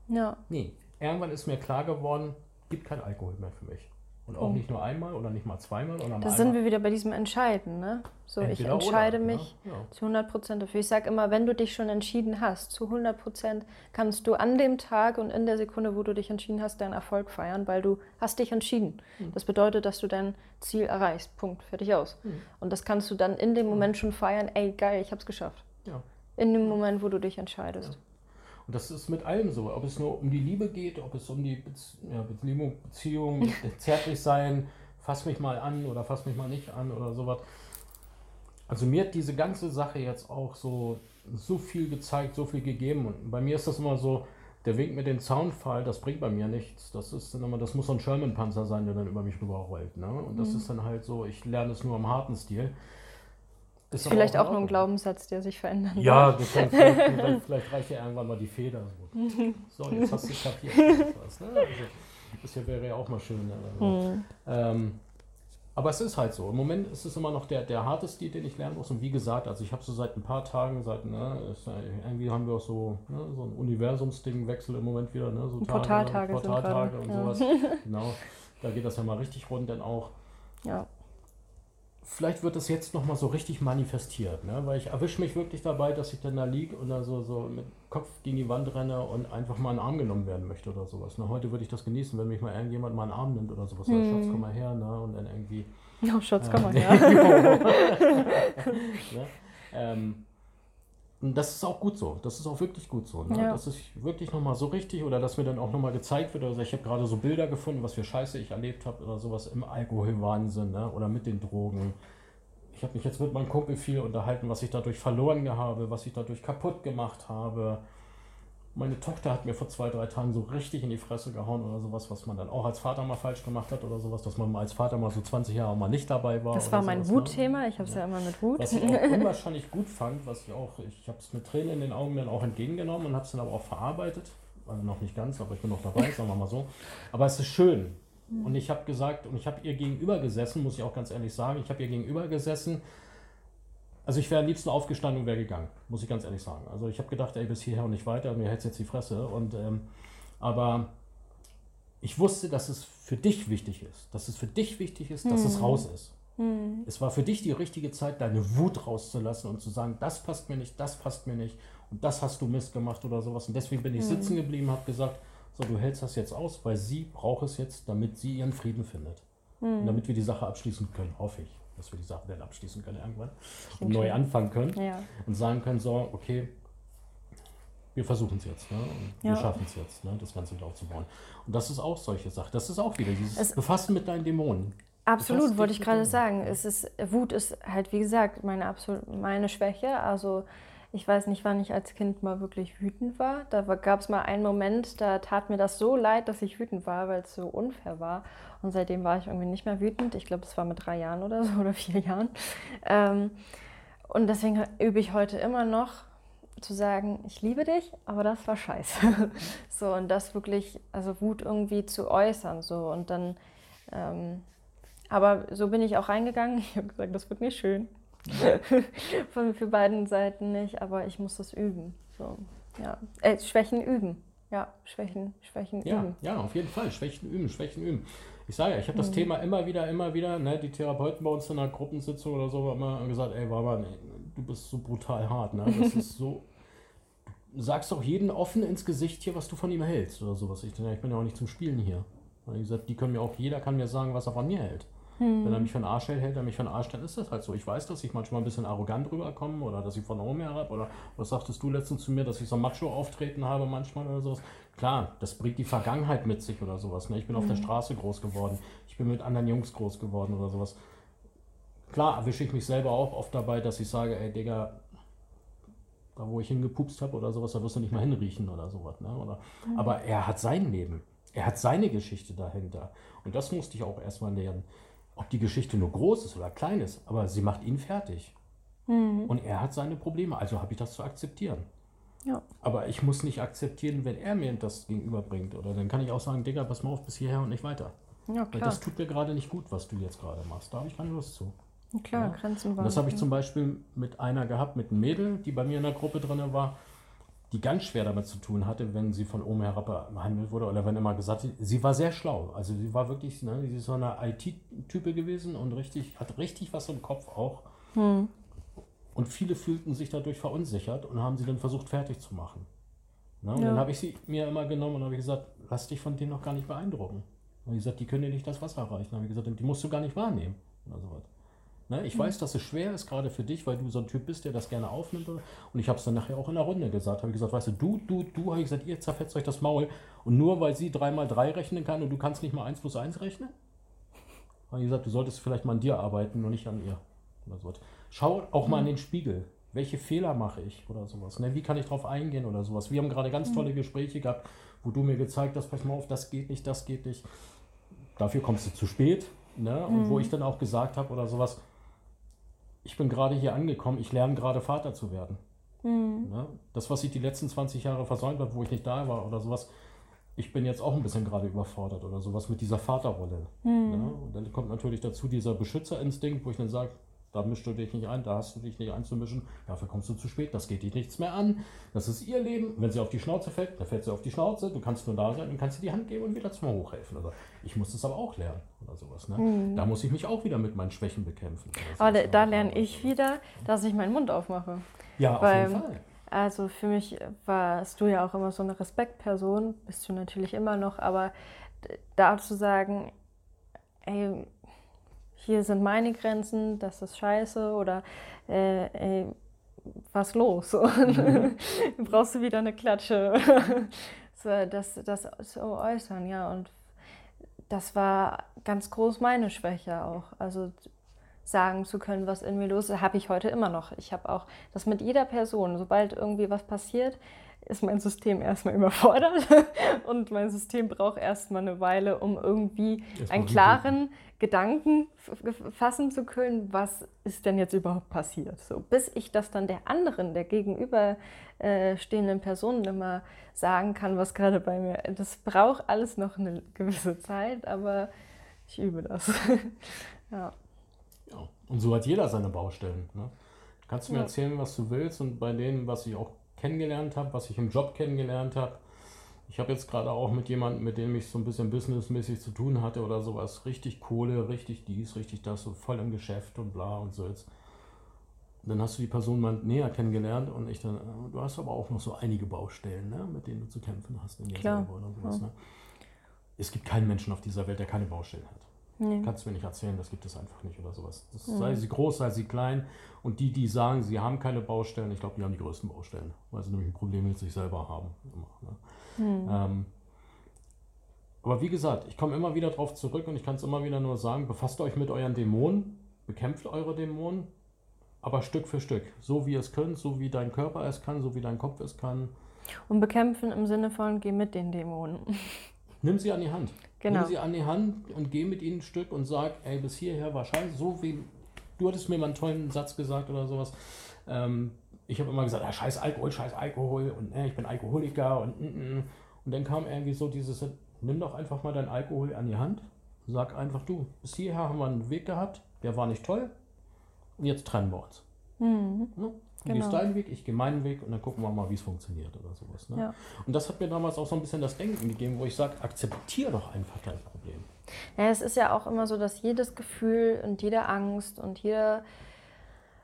Ja. Nee. Irgendwann ist mir klar geworden, gibt kein Alkohol mehr für mich. Und auch oh. nicht nur einmal oder nicht mal zweimal. Oder da sind wir wieder bei diesem Entscheiden. Ne? So, Entweder ich entscheide oder, mich ja, ja. zu 100 Prozent dafür. Ich sage immer, wenn du dich schon entschieden hast, zu 100 Prozent kannst du an dem Tag und in der Sekunde, wo du dich entschieden hast, deinen Erfolg feiern, weil du hast dich entschieden. Mhm. Das bedeutet, dass du dein Ziel erreichst. Punkt. Fertig aus. Mhm. Und das kannst du dann in dem hm. Moment schon feiern. Ey, geil, ich habe es geschafft. Ja. In dem Moment, wo du dich entscheidest. Und das ist mit allem so. Ob es nur um die Liebe geht, ob es um die Bezie ja, Beziehung, Beziehung [LAUGHS] zärtlich sein, fass mich mal an oder fass mich mal nicht an oder sowas. Also mir hat diese ganze Sache jetzt auch so, so viel gezeigt, so viel gegeben. Und bei mir ist das immer so, der Wink mit dem Zaunfall, das bringt bei mir nichts. Das ist dann immer, das muss so ein Sherman-Panzer sein, der dann über mich rüberrollt. Ne? Und das mhm. ist dann halt so, ich lerne es nur im harten Stil. Ist vielleicht auch, auch nur ein Glaubenssatz, der sich verändern Ja, du kannst, vielleicht, [LAUGHS] vielleicht reicht ja irgendwann mal die Feder. So, [LAUGHS] jetzt hast du es kapiert. Ne? Also, das hier wäre ja auch mal schön. Ne? Also, mhm. ähm, aber es ist halt so. Im Moment ist es immer noch der, der harte Stil, den ich lernen muss. Und wie gesagt, also ich habe so seit ein paar Tagen, seit, ne, ist, irgendwie haben wir auch so, ne, so ein Universumsding-Wechsel im Moment wieder. Ne, so Portaltage, Portaltage und ja. sowas. genau. Da geht das ja mal richtig rund, denn auch. Ja vielleicht wird das jetzt nochmal so richtig manifestiert, ne? weil ich erwische mich wirklich dabei, dass ich dann da liege und da so, so mit Kopf gegen die Wand renne und einfach mal in den Arm genommen werden möchte oder sowas. Ne? Heute würde ich das genießen, wenn mich mal irgendjemand mal in den Arm nimmt oder sowas. Hm. Schatz, komm mal her, ne? und dann irgendwie... Ja, Schatz, komm mal äh, [LAUGHS] her. [LAUGHS] [LAUGHS] ne? ähm, Und das ist auch gut so. Das ist auch wirklich gut so. Ne? Ja. Das ist wirklich nochmal so richtig oder dass mir dann auch nochmal gezeigt wird. Also ich habe gerade so Bilder gefunden, was für Scheiße ich erlebt habe oder sowas im Alkoholwahnsinn ne? oder mit den Drogen. Ich habe mich jetzt mit meinem Kumpel viel unterhalten, was ich dadurch verloren habe, was ich dadurch kaputt gemacht habe. Meine Tochter hat mir vor zwei, drei Tagen so richtig in die Fresse gehauen oder sowas, was man dann auch als Vater mal falsch gemacht hat oder sowas, dass man als Vater mal so 20 Jahre mal nicht dabei war. Das war mein ne? Wutthema. Ich habe es ja. immer mit Wut. Was ich auch [LAUGHS] unwahrscheinlich gut fand, was ich auch, ich habe es mit Tränen in den Augen dann auch entgegengenommen und habe es dann aber auch verarbeitet. Also noch nicht ganz, aber ich bin noch dabei, sagen wir mal so. Aber es ist schön. Und ich habe gesagt, und ich habe ihr gegenüber gesessen, muss ich auch ganz ehrlich sagen, ich habe ihr gegenüber gesessen. Also ich wäre am liebsten aufgestanden und wäre gegangen, muss ich ganz ehrlich sagen. Also ich habe gedacht, ey, bis hierher und nicht weiter, mir hält jetzt die Fresse. Und, ähm, aber ich wusste, dass es für dich wichtig ist, dass es für dich wichtig ist, dass es raus ist. Es war für dich die richtige Zeit, deine Wut rauszulassen und zu sagen, das passt mir nicht, das passt mir nicht und das hast du Mist gemacht oder sowas. Und deswegen bin ich sitzen geblieben, habe gesagt, so, du hältst das jetzt aus, weil sie braucht es jetzt, damit sie ihren Frieden findet. Und damit wir die Sache abschließen können, hoffe ich, dass wir die Sache dann abschließen können irgendwann und neu anfangen können Ja. und sagen können, so, okay, wir versuchen es jetzt, ne? wir Ja. schaffen es jetzt, ne? das Ganze wieder aufzubauen. Und das ist auch solche Sachen, das ist auch wieder dieses Es- Befassen mit deinen Dämonen. Absolut, wollte ich gerade sagen. Es ist, Wut ist halt, wie gesagt, meine, absolut, meine Schwäche. Also ich weiß nicht, wann ich als Kind mal wirklich wütend war. Da gab es mal einen Moment, da tat mir das so leid, dass ich wütend war, weil es so unfair war. Und seitdem war ich irgendwie nicht mehr wütend. Ich glaube, es war mit drei Jahren oder so [LAUGHS] oder vier Jahren. Ähm, und deswegen übe ich heute immer noch zu sagen, ich liebe dich, aber das war scheiße. [LAUGHS] so und das wirklich, also Wut irgendwie zu äußern so und dann ähm, aber so bin ich auch reingegangen. [LAUGHS] Ich habe gesagt, das wird nicht schön. Von, für beiden Seiten nicht, aber ich muss das üben. So, ja. Äh, Schwächen üben. Ja, Schwächen, Schwächen Ja, üben. ja, auf jeden Fall. Schwächen üben, Schwächen üben. Ich sage ja, ich habe Mhm. das Thema immer wieder, immer wieder, ne, die Therapeuten bei uns in einer Gruppensitzung oder so haben immer gesagt, ey, nee, du bist so brutal hart, ne? Das ist so. Sagst doch jeden offen ins Gesicht hier, was du von ihm hältst oder sowas. Ich ich bin ja auch nicht zum Spielen hier. Ich gesagt, die können mir auch, jeder kann mir sagen, was er von mir hält. Wenn er mich für einen Arsch hält, hält er mich einen Arsch, dann ist das halt so. Ich weiß, dass ich manchmal ein bisschen arrogant rüberkomme oder dass ich von oben her habe. Oder was sagtest du letztens zu mir, dass ich so ein Macho-Auftreten habe manchmal oder sowas. Klar, das bringt die Vergangenheit mit sich oder sowas. Ne? Ich bin auf der Straße groß geworden. Ich bin mit anderen Jungs groß geworden oder sowas. Klar erwische ich mich selber auch oft dabei, dass ich sage, ey Digga, da wo ich hingepupst habe oder sowas, da wirst du nicht mal hinriechen oder sowas. Ne? Oder, Aber er hat sein Leben. Er hat seine Geschichte dahinter. Und das musste ich auch erstmal lernen. Ob die Geschichte nur groß ist oder klein ist, aber sie macht ihn fertig. Und er hat seine Probleme, also habe ich das zu akzeptieren. Ja. Aber ich muss nicht akzeptieren, wenn er mir das gegenüberbringt. Oder dann kann ich auch sagen, Digga, pass mal auf, bis hierher und nicht weiter. Ja, Weil klar. das tut mir gerade nicht gut, was du jetzt gerade machst. Da habe ich keine Lust zu. klar, Ja. Grenzen Und das habe ich zum Beispiel mit einer gehabt, mit einem Mädel, die bei mir in der Gruppe drin war, die ganz schwer damit zu tun hatte, wenn sie von oben herab behandelt wurde oder wenn immer gesagt, sie- sie war sehr schlau. Also sie war wirklich, ne, sie ist so eine IT-Type gewesen und richtig, hat richtig was im Kopf auch. Hm. Und viele fühlten sich dadurch verunsichert und haben sie dann versucht fertig zu machen. Ne? Und Ja. dann habe ich sie mir immer genommen und habe gesagt, lass dich von denen noch gar nicht beeindrucken. Und ich gesagt, die können dir nicht das Wasser reichen. Dann habe ich gesagt, die musst du gar nicht wahrnehmen. Oder sowas. Ne? Ich weiß, dass es schwer ist, gerade für dich, weil du so ein Typ bist, der das gerne aufnimmt. Und ich habe es dann nachher auch in der Runde gesagt. Habe ich gesagt, weißt du, du, du, du, habe ich gesagt, ihr zerfetzt euch das Maul. Und nur weil sie 3 mal 3 rechnen kann und du kannst nicht mal 1 plus 1 rechnen? Habe ich gesagt, du solltest vielleicht mal an dir arbeiten und nicht an ihr. Oder sowas. Schau auch mal in den Spiegel. Welche Fehler mache ich oder sowas? Ne? Wie kann ich darauf eingehen oder sowas? Wir haben gerade ganz tolle Gespräche gehabt, wo du mir gezeigt hast, pass mal auf, das geht nicht, das geht nicht. Dafür kommst du zu spät. Ne? Und wo ich dann auch gesagt habe oder sowas, ich bin gerade hier angekommen, ich lerne gerade Vater zu werden. Ne? Das, was ich die letzten 20 Jahre versäumt habe, wo ich nicht da war oder sowas, ich bin jetzt auch ein bisschen gerade überfordert oder sowas mit dieser Vaterrolle. Ne? Und dann kommt natürlich dazu dieser Beschützerinstinkt, wo ich dann sage, da mischst du dich nicht ein, da hast du dich nicht einzumischen, dafür kommst du zu spät, das geht dich nichts mehr an, das ist ihr Leben, wenn sie auf die Schnauze fällt, dann fällt sie auf die Schnauze, du kannst nur da sein und kannst ihr die Hand geben und wieder zum Hochhelfen. Oder ich muss das aber auch lernen oder sowas. Ne? Da muss ich mich auch wieder mit meinen Schwächen bekämpfen. Mhm. Aber da, da lerne ich wieder, dass ich meinen Mund aufmache. Ja, auf weil- jeden Fall. Also für mich warst du ja auch immer so eine Respektperson, bist du natürlich immer noch, aber da zu sagen, ey, hier sind meine Grenzen, das ist scheiße oder äh, ey, was los? [LAUGHS] Mhm. Brauchst du wieder eine Klatsche? [LAUGHS] so, das, das so äußern, ja. Und das war ganz groß meine Schwäche auch. Also sagen zu können, was in mir los ist, habe ich heute immer noch. Ich habe auch das mit jeder Person, sobald irgendwie was passiert, ist mein System erstmal [LAUGHS] überfordert und mein System braucht erstmal eine Weile, um irgendwie einen klaren Gedanken fassen zu können, was ist denn jetzt überhaupt passiert. So, bis ich das dann der anderen, der gegenüberstehenden Person immer sagen kann, was gerade bei mir, das braucht alles noch eine gewisse Zeit, aber ich übe das. [LAUGHS] ja. ja. Und so hat jeder seine Baustellen. Ne? Kannst du mir ja. erzählen, was du willst und bei denen, was ich auch kennengelernt habe, was ich im Job kennengelernt habe. Ich habe jetzt gerade auch mit jemandem, mit dem ich so ein bisschen businessmäßig zu tun hatte oder sowas, richtig Kohle, richtig dies, richtig das, so voll im Geschäft und bla und so jetzt. Dann hast du die Person mal näher kennengelernt und ich dann, äh, du hast aber auch noch so einige Baustellen, ne, mit denen du zu kämpfen hast in der Klar. oder sowas. Ja. Ne? Es gibt keinen Menschen auf dieser Welt, der keine Baustellen hat. Nee. Kannst du mir nicht erzählen, das gibt es einfach nicht oder sowas. Das, mhm. Sei sie groß, sei sie klein. Und die, die sagen, sie haben keine Baustellen, ich glaube, die haben die größten Baustellen, weil sie nämlich ein Problem mit sich selber haben. Immer, ne? mhm. ähm, aber wie gesagt, ich komme immer wieder darauf zurück und ich kann es immer wieder nur sagen, befasst euch mit euren Dämonen, bekämpft eure Dämonen, aber Stück für Stück. So wie ihr es könnt, so wie dein Körper es kann, so wie dein Kopf es kann. Und bekämpfen im Sinne von, geh mit den Dämonen. Nimm sie an die Hand. Genau. Nimm sie an die Hand und geh mit ihnen ein Stück und sag, ey, bis hierher war scheiße, so wie du hattest mir mal einen tollen Satz gesagt oder sowas. Ähm, ich habe immer gesagt, ja, scheiß Alkohol, scheiß Alkohol und äh, ich bin Alkoholiker und mm, mm. und dann kam irgendwie so dieses, nimm doch einfach mal deinen Alkohol an die Hand, sag einfach du, bis hierher haben wir einen Weg gehabt, der war nicht toll und jetzt trennen wir uns. Mhm. Ja? Du genau. gehst deinen Weg, ich gehe meinen Weg und dann gucken wir mal, wie es funktioniert oder sowas. Ne? Ja. Und das hat mir damals auch so ein bisschen das Denken gegeben, wo ich sage, akzeptiere doch einfach dein Problem. Ja, es ist ja auch immer so, dass jedes Gefühl und jede Angst und jede,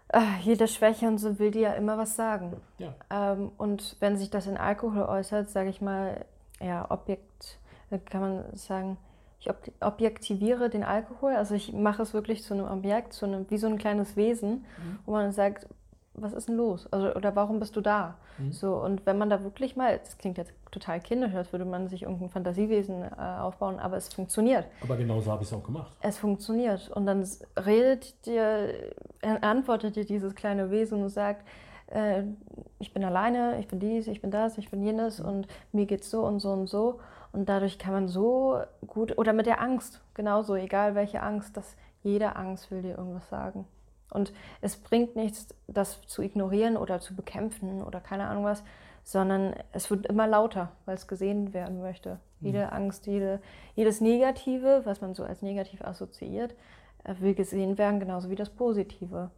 äh, jede Schwäche und so will dir ja immer was sagen. Ja. Ähm, und wenn sich das in Alkohol äußert, sage ich mal, ja, Objekt, äh, kann man sagen, ich objektiviere den Alkohol, also ich mache es wirklich zu einem Objekt, zu einem, wie so ein kleines Wesen, mhm. wo man sagt, was ist denn los? Also, oder warum bist du da? Mhm. So, und wenn man da wirklich mal, das klingt jetzt total kindisch, als würde man sich irgendein Fantasiewesen äh, aufbauen, aber es funktioniert. Aber genau so habe ich es auch gemacht. Es funktioniert. Und dann redet dir, antwortet dir dieses kleine Wesen und sagt, äh, ich bin alleine, ich bin dies, ich bin das, ich bin jenes mhm. und mir geht's so und so und so. Und dadurch kann man so gut, oder mit der Angst, genauso, egal welche Angst, dass jede Angst will dir irgendwas sagen. Und es bringt nichts, das zu ignorieren oder zu bekämpfen oder keine Ahnung was, sondern es wird immer lauter, weil es gesehen werden möchte. Mhm. Jede Angst, jede, jedes Negative, was man so als negativ assoziiert, äh, will gesehen werden, genauso wie das Positive.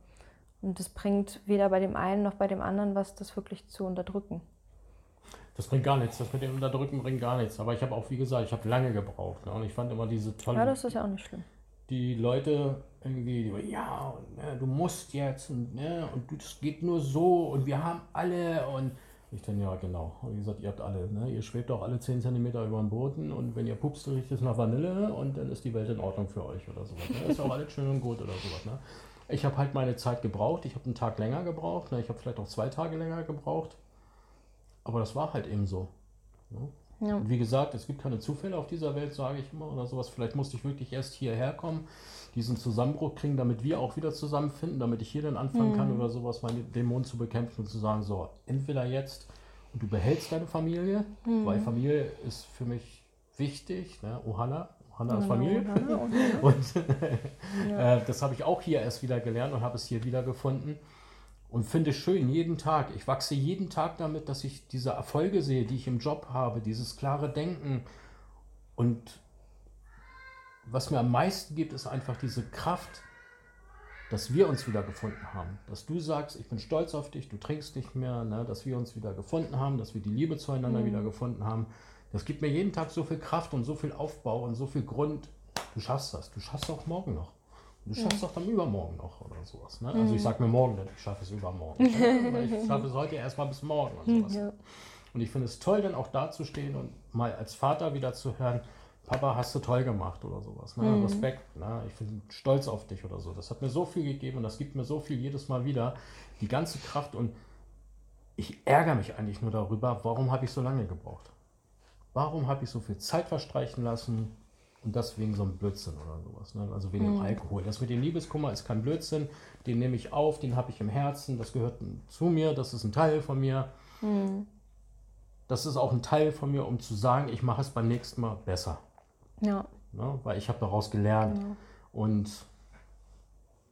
Und das bringt weder bei dem einen noch bei dem anderen was, das wirklich zu unterdrücken. Das bringt gar nichts. Das mit dem Unterdrücken bringt gar nichts. Aber ich habe auch, wie gesagt, ich habe lange gebraucht. Ne? Und ich fand immer diese tolle. Ja, das ist ja auch nicht schlimm die Leute irgendwie, die, ja, und, ne, du musst jetzt und, ne, und es geht nur so und wir haben alle und ich dann, ja, genau. Wie gesagt, ihr habt alle, ne? ihr schwebt auch alle 10 cm über dem Boden und wenn ihr pupst, riecht es nach Vanille und dann ist die Welt in Ordnung für euch oder sowas. Ne? Ist auch alles schön und gut oder sowas. Ne? Ich habe halt meine Zeit gebraucht, ich habe einen Tag länger gebraucht, ne? ich habe vielleicht auch zwei Tage länger gebraucht, aber das war halt eben so. Ne? Ja. Und wie gesagt, es gibt keine Zufälle auf dieser Welt, sage ich immer, oder sowas. Vielleicht musste ich wirklich erst hierher kommen, diesen Zusammenbruch kriegen, damit wir auch wieder zusammenfinden, damit ich hier dann anfangen mhm. kann, oder sowas, meine Dämonen zu bekämpfen und zu sagen, so, entweder jetzt und du behältst deine Familie, mhm. weil Familie ist für mich wichtig, ne? Ohana, Ohana ist Familie. [LAUGHS] Und [LAUGHS] äh, das habe ich auch hier erst wieder gelernt und habe es hier wieder gefunden und finde es schön jeden Tag. Ich wachse jeden Tag damit, dass ich diese Erfolge sehe, die ich im Job habe, dieses klare Denken. Und was mir am meisten gibt, ist einfach diese Kraft, dass wir uns wieder gefunden haben. Dass du sagst, ich bin stolz auf dich, du trinkst nicht mehr, ne? dass wir uns wieder gefunden haben, dass wir die Liebe zueinander mhm. wieder gefunden haben. Das gibt mir jeden Tag so viel Kraft und so viel Aufbau und so viel Grund. Du schaffst das, du schaffst auch morgen noch. Du schaffst es auch dann übermorgen noch oder sowas. Ne? Also ich mhm. sage mir morgen, ich schaffe es übermorgen. [LAUGHS] ich schaffe es heute erstmal bis morgen und sowas. Ja. Und ich finde es toll, dann auch dazustehen und mal als Vater wieder zu hören, Papa, hast du toll gemacht oder sowas. Ne? Mhm. Respekt, ne? ich bin stolz auf dich oder so. Das hat mir so viel gegeben und das gibt mir so viel jedes Mal wieder. Die ganze Kraft und ich ärgere mich eigentlich nur darüber, warum habe ich so lange gebraucht? Warum habe ich so viel Zeit verstreichen lassen? Und das wegen so einem Blödsinn oder sowas. Ne? Also wegen mhm. dem Alkohol. Das mit dem Liebeskummer ist kein Blödsinn. Den nehme ich auf, den habe ich im Herzen. Das gehört zu mir. Das ist ein Teil von mir. Mhm. Das ist auch ein Teil von mir, um zu sagen, ich mache es beim nächsten Mal besser. Ja. Ne? Weil ich habe daraus gelernt. Genau. Und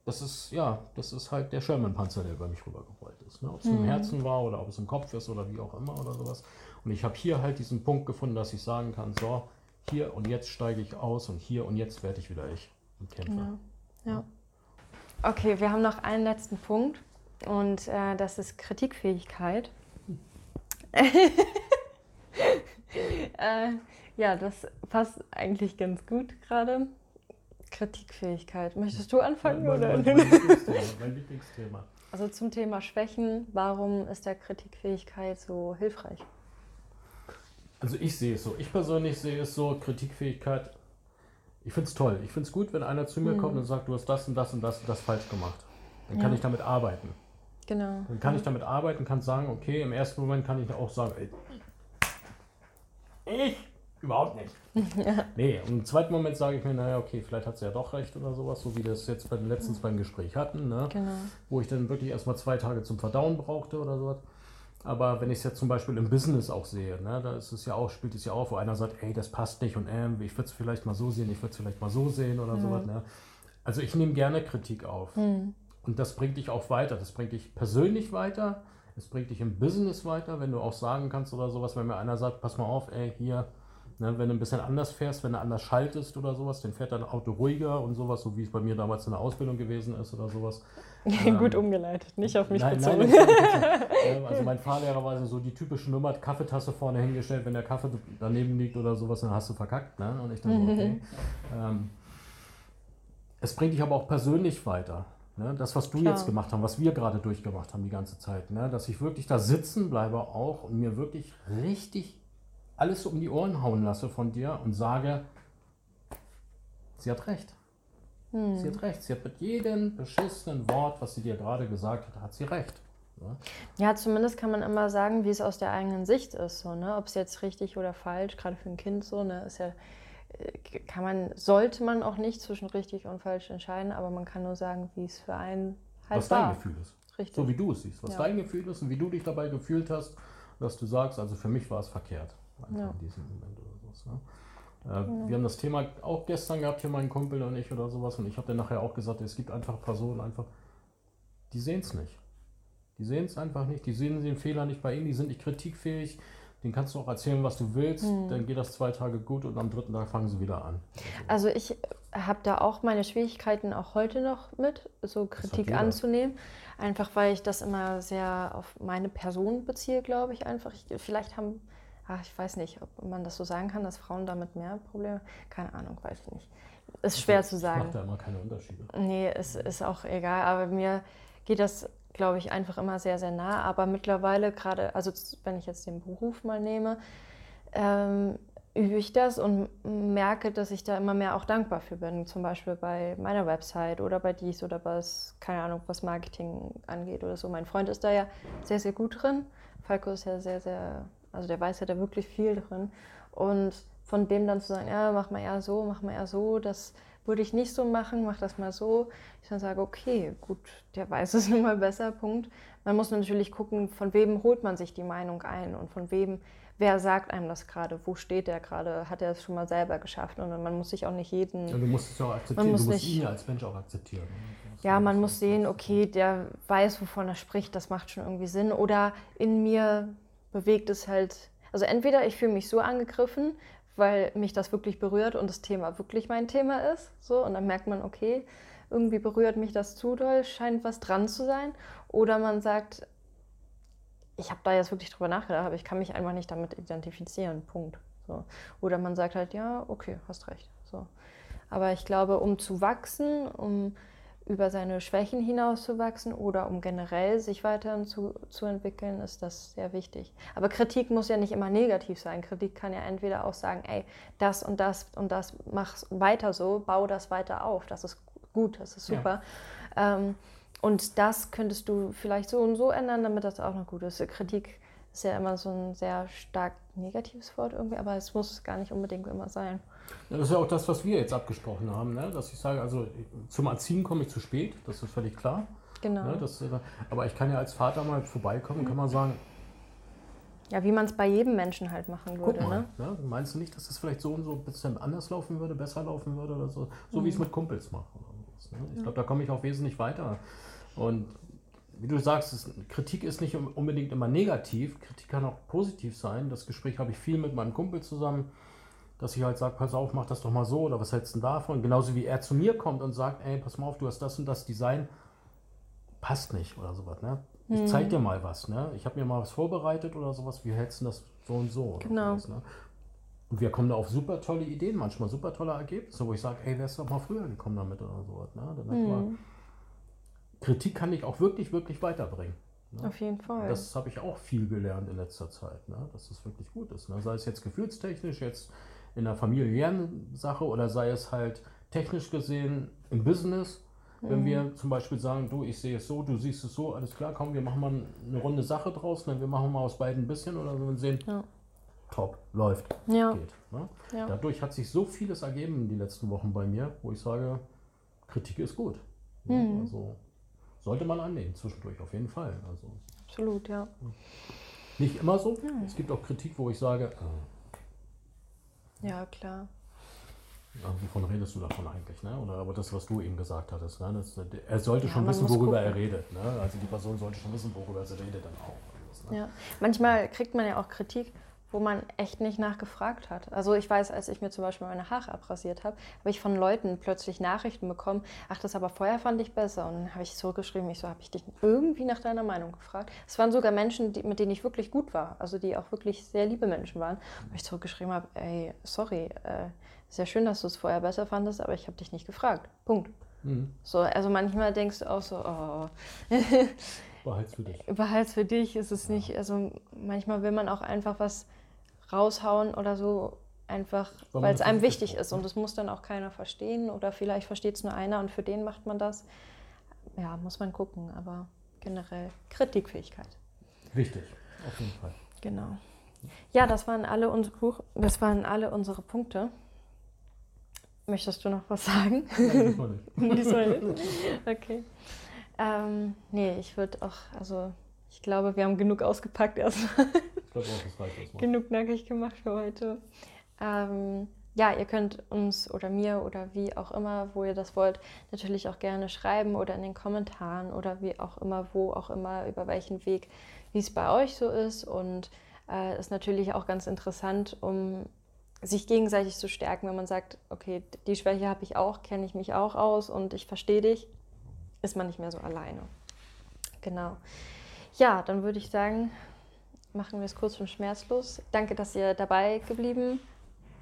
das ist, ja, das ist halt der Sherman-Panzer, der über mich rübergerollt ist. Ne? Ob es mhm. im Herzen war oder ob es im Kopf ist oder wie auch immer oder sowas. Und ich habe hier halt diesen Punkt gefunden, dass ich sagen kann, so, hier und jetzt steige ich aus und hier und jetzt werde ich wieder ich und kämpfe. Ja. ja. Okay, wir haben noch einen letzten Punkt und äh, das ist Kritikfähigkeit. [LAUGHS] äh, ja, das passt eigentlich ganz gut gerade. Kritikfähigkeit. Möchtest du anfangen? Mein, oder? Mein, mein, Lieblingsthema, [LAUGHS] mein Lieblingsthema. Also zum Thema Schwächen, warum ist der Kritikfähigkeit so hilfreich? Also ich sehe es so. Ich persönlich sehe es so, Kritikfähigkeit. Ich finde es toll. Ich finde es gut, wenn einer zu mir mhm. kommt und sagt, du hast das und das und das und das falsch gemacht. Dann ja. kann ich damit arbeiten. Genau. Dann kann ich damit arbeiten, kann sagen, okay, im ersten Moment kann ich auch sagen, ey, ich überhaupt nicht. [LAUGHS] ja. Nee, und im zweiten Moment sage ich mir, naja, okay, vielleicht hat sie ja doch recht oder sowas, so wie das jetzt bei, letztens beim Gespräch hatten, ne? genau. wo ich dann wirklich erstmal zwei Tage zum Verdauen brauchte oder sowas. Aber wenn ich es jetzt zum Beispiel im Business auch sehe, ne, da ist es ja auch, spielt es ja auch, wo einer sagt, ey, das passt nicht und ähm, ich würde es vielleicht mal so sehen, ich würde es vielleicht mal so sehen oder mhm. sowas. Ne? Also ich nehme gerne Kritik auf. Mhm. Und das bringt dich auch weiter. Das bringt dich persönlich weiter, es bringt dich im Business weiter, wenn du auch sagen kannst oder sowas, wenn mir einer sagt, pass mal auf, ey, hier, Ne, wenn du ein bisschen anders fährst, wenn du anders schaltest oder sowas, dann fährt dein Auto ruhiger und sowas, so wie es bei mir damals in der Ausbildung gewesen ist oder sowas. [LAUGHS] Gut ähm, umgeleitet, nicht auf mich nein, bezogen. Nein, [LAUGHS] also mein Fahrlehrer war so die typische Nummer, Kaffeetasse vorne hingestellt, wenn der Kaffee daneben liegt oder sowas, dann hast du verkackt. Ne? Und ich dachte, okay. ähm, es bringt dich aber auch persönlich weiter. Ne? Das, was du Klar. jetzt gemacht hast, was wir gerade durchgemacht haben die ganze Zeit, ne? dass ich wirklich da sitzen bleibe auch und mir wirklich richtig alles um die Ohren hauen lasse von dir und sage, sie hat recht. Hm. Sie hat recht. Sie hat mit jedem beschissenen Wort, was sie dir gerade gesagt hat, hat sie recht. Ja, zumindest kann man immer sagen, wie es aus der eigenen Sicht ist. So, ne? Ob es jetzt richtig oder falsch, gerade für ein Kind so, ne, ist ja, äh, kann man, sollte man auch nicht zwischen richtig und falsch entscheiden, aber man kann nur sagen, wie es für einen halt was war. Was dein Gefühl ist. Richtig. So wie du es siehst. Was ja. dein Gefühl ist und wie du dich dabei gefühlt hast, dass du sagst, also für mich war es verkehrt einfach ja. in diesem Moment oder sowas. Ne? Äh, ja. Wir haben das Thema auch gestern gehabt, hier mein Kumpel und ich oder sowas, und ich habe dann nachher auch gesagt, es gibt einfach Personen, einfach, die sehen es nicht. Die sehen es einfach nicht, die sehen den Fehler nicht bei ihnen, die sind nicht kritikfähig, den kannst du auch erzählen, was du willst, mhm. dann geht das zwei Tage gut und am dritten Tag fangen sie wieder an. Also, also ich habe da auch meine Schwierigkeiten auch heute noch mit, so Kritik anzunehmen. Einfach weil ich das immer sehr auf meine Person beziehe, glaube ich einfach. Ich, vielleicht haben ach, ich weiß nicht, ob man das so sagen kann, dass Frauen damit mehr Probleme, keine Ahnung, weiß ich nicht. Ist schwer das zu sagen. Macht da immer keine Unterschiede. Nee, es ist auch egal, aber mir geht das, glaube ich, einfach immer sehr, sehr nah. Aber mittlerweile gerade, also wenn ich jetzt den Beruf mal nehme, ähm, übe ich das und merke, dass ich da immer mehr auch dankbar für bin. Zum Beispiel bei meiner Website oder bei dies oder was, keine Ahnung, was Marketing angeht oder so. Mein Freund ist da ja sehr, sehr gut drin. Falco ist ja sehr, sehr also der weiß ja da wirklich viel drin. Und von dem dann zu sagen, ja, mach mal eher so, mach mal eher so, das würde ich nicht so machen, mach das mal so. Ich dann sage, okay, gut, der weiß es [LAUGHS] nun mal besser, Punkt. Man muss natürlich gucken, von wem holt man sich die Meinung ein und von wem, wer sagt einem das gerade, wo steht der gerade, hat er es schon mal selber geschafft und man muss sich auch nicht jeden... Ja, du musst es auch akzeptieren, du musst nicht, ihn als Mensch auch akzeptieren. Ja, man muss sehen, okay, der weiß, wovon er spricht, das macht schon irgendwie Sinn. Oder in mir bewegt es halt, also entweder ich fühle mich so angegriffen, weil mich das wirklich berührt und das Thema wirklich mein Thema ist, so und dann merkt man, okay, irgendwie berührt mich das zu doll, scheint was dran zu sein, oder man sagt, ich habe da jetzt wirklich drüber nachgedacht, aber ich kann mich einfach nicht damit identifizieren, Punkt. So. Oder man sagt halt, ja, okay, hast recht. So. Aber ich glaube, um zu wachsen, um über seine Schwächen hinauszuwachsen oder um generell sich weiterhin zu, zu entwickeln, ist das sehr wichtig. Aber Kritik muss ja nicht immer negativ sein. Kritik kann ja entweder auch sagen, ey, das und das und das, mach weiter so, bau das weiter auf, das ist gut, das ist super. Ja. Ähm, und das könntest du vielleicht so und so ändern, damit das auch noch gut ist. Kritik ist ja immer so ein sehr stark negatives Wort irgendwie, aber es muss gar nicht unbedingt immer sein. Das ist ja auch das, was wir jetzt abgesprochen haben, ne? dass ich sage, also zum Erziehen komme ich zu spät, das ist völlig klar. Genau. Ne? Das, aber ich kann ja als Vater mal vorbeikommen, kann man sagen, ja, wie man es bei jedem Menschen halt machen würde. Guck mal, ne? Ja, meinst du nicht, dass das vielleicht so und so ein bisschen anders laufen würde, besser laufen würde oder so? So mhm. wie ich es mit Kumpels mache. Ne? Ich glaube, da komme ich auch wesentlich weiter. Und wie du sagst, es, Kritik ist nicht unbedingt immer negativ. Kritik kann auch positiv sein. Das Gespräch habe ich viel mit meinem Kumpel zusammen dass ich halt sage, pass auf, mach das doch mal so oder was hältst du denn davon? Genauso wie er zu mir kommt und sagt, ey, pass mal auf, du hast das und das Design, passt nicht oder sowas. Ne? Ich hm. zeig dir mal was. Ne? Ich habe mir mal was vorbereitet oder sowas, wie hältst du das so und so? Genau. Was, ne? Und wir kommen da auf super tolle Ideen, manchmal super tolle Ergebnisse, wo ich sage, ey, wärst du doch mal früher gekommen damit oder sowas. Ne? Dann hm. Kritik kann dich auch wirklich, wirklich weiterbringen. Ne? Auf jeden Fall. Das habe ich auch viel gelernt in letzter Zeit, ne? dass das wirklich gut ist. Ne? Sei es jetzt gefühlstechnisch, jetzt in der familiären Sache oder sei es halt technisch gesehen im Business. Wenn mhm. wir zum Beispiel sagen, du, ich sehe es so, du siehst es so, alles klar, komm, wir machen mal eine runde Sache draus, ne? wir machen mal aus beiden ein bisschen oder so und sehen, ja. top, läuft, ja. geht. Ne? Ja. Dadurch hat sich so vieles ergeben in den letzten Wochen bei mir, wo ich sage, Kritik ist gut. Ne? Mhm. Also sollte man annehmen, zwischendurch auf jeden Fall. Also, Absolut, ja. Nicht immer so. Es gibt auch Kritik, wo ich sage, äh, ja, klar. Wovon redest du davon eigentlich? Ne? Oder aber das, was du eben gesagt hattest. Ne? Das, er sollte ja, schon wissen, worüber gucken. er redet. Ne? Also die Person sollte schon wissen, worüber sie redet dann auch. Ne? Ja. Manchmal kriegt man ja auch Kritik, wo man echt nicht nachgefragt hat. Also ich weiß, als ich mir zum Beispiel meine Haare abrasiert habe, habe ich von Leuten plötzlich Nachrichten bekommen, ach, das aber vorher fand ich besser. Und dann habe ich zurückgeschrieben, ich so, habe ich dich irgendwie nach deiner Meinung gefragt. Es waren sogar Menschen, die, mit denen ich wirklich gut war, also die auch wirklich sehr liebe Menschen waren. Wo ich zurückgeschrieben habe, ey, sorry, äh, sehr schön, dass du es vorher besser fandest, aber ich habe dich nicht gefragt. Punkt. Mhm. So, also manchmal denkst du auch so, oh. Behalt's für dich. [LAUGHS] Behalt's für dich ist es nicht. Also manchmal will man auch einfach was raushauen oder so, einfach weil es einem wichtig ist. Und das muss dann auch keiner verstehen oder vielleicht versteht es nur einer und für den macht man das. Ja, muss man gucken, aber generell Kritikfähigkeit. Wichtig, auf jeden Fall. Genau. Ja, das waren alle unsere, das waren alle unsere Punkte. Möchtest du noch was sagen? [LAUGHS] Nein, diesmal nicht. [LAUGHS] Okay. Ähm, nee, ich würde auch, also ich glaube, wir haben genug ausgepackt erstmal. Ich glaube auch, das reicht erstmal. Genug nackig gemacht für heute. Ähm, ja, ihr könnt uns oder mir oder wie auch immer, wo ihr das wollt, natürlich auch gerne schreiben oder in den Kommentaren oder wie auch immer, wo auch immer, über welchen Weg, wie es bei euch so ist. Und äh, ist natürlich auch ganz interessant, um sich gegenseitig zu stärken, wenn man sagt, okay, die Schwäche habe ich auch, kenne ich mich auch aus und ich verstehe dich, ist man nicht mehr so alleine. Genau. Ja, dann würde ich sagen, machen wir es kurz und schmerzlos. Danke, dass ihr dabei geblieben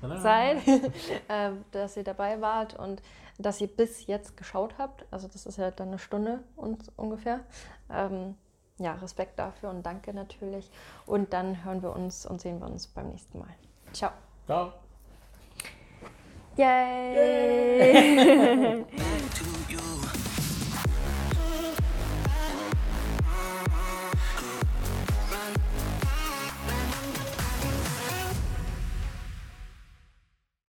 Tada. seid, [LAUGHS] äh, dass ihr dabei wart und dass ihr bis jetzt geschaut habt. Also das ist ja dann eine Stunde ungefähr. Ähm, ja, Respekt dafür und danke natürlich. Und dann hören wir uns und sehen wir uns beim nächsten Mal. Ciao. Ciao. Yay! Yay. [LAUGHS]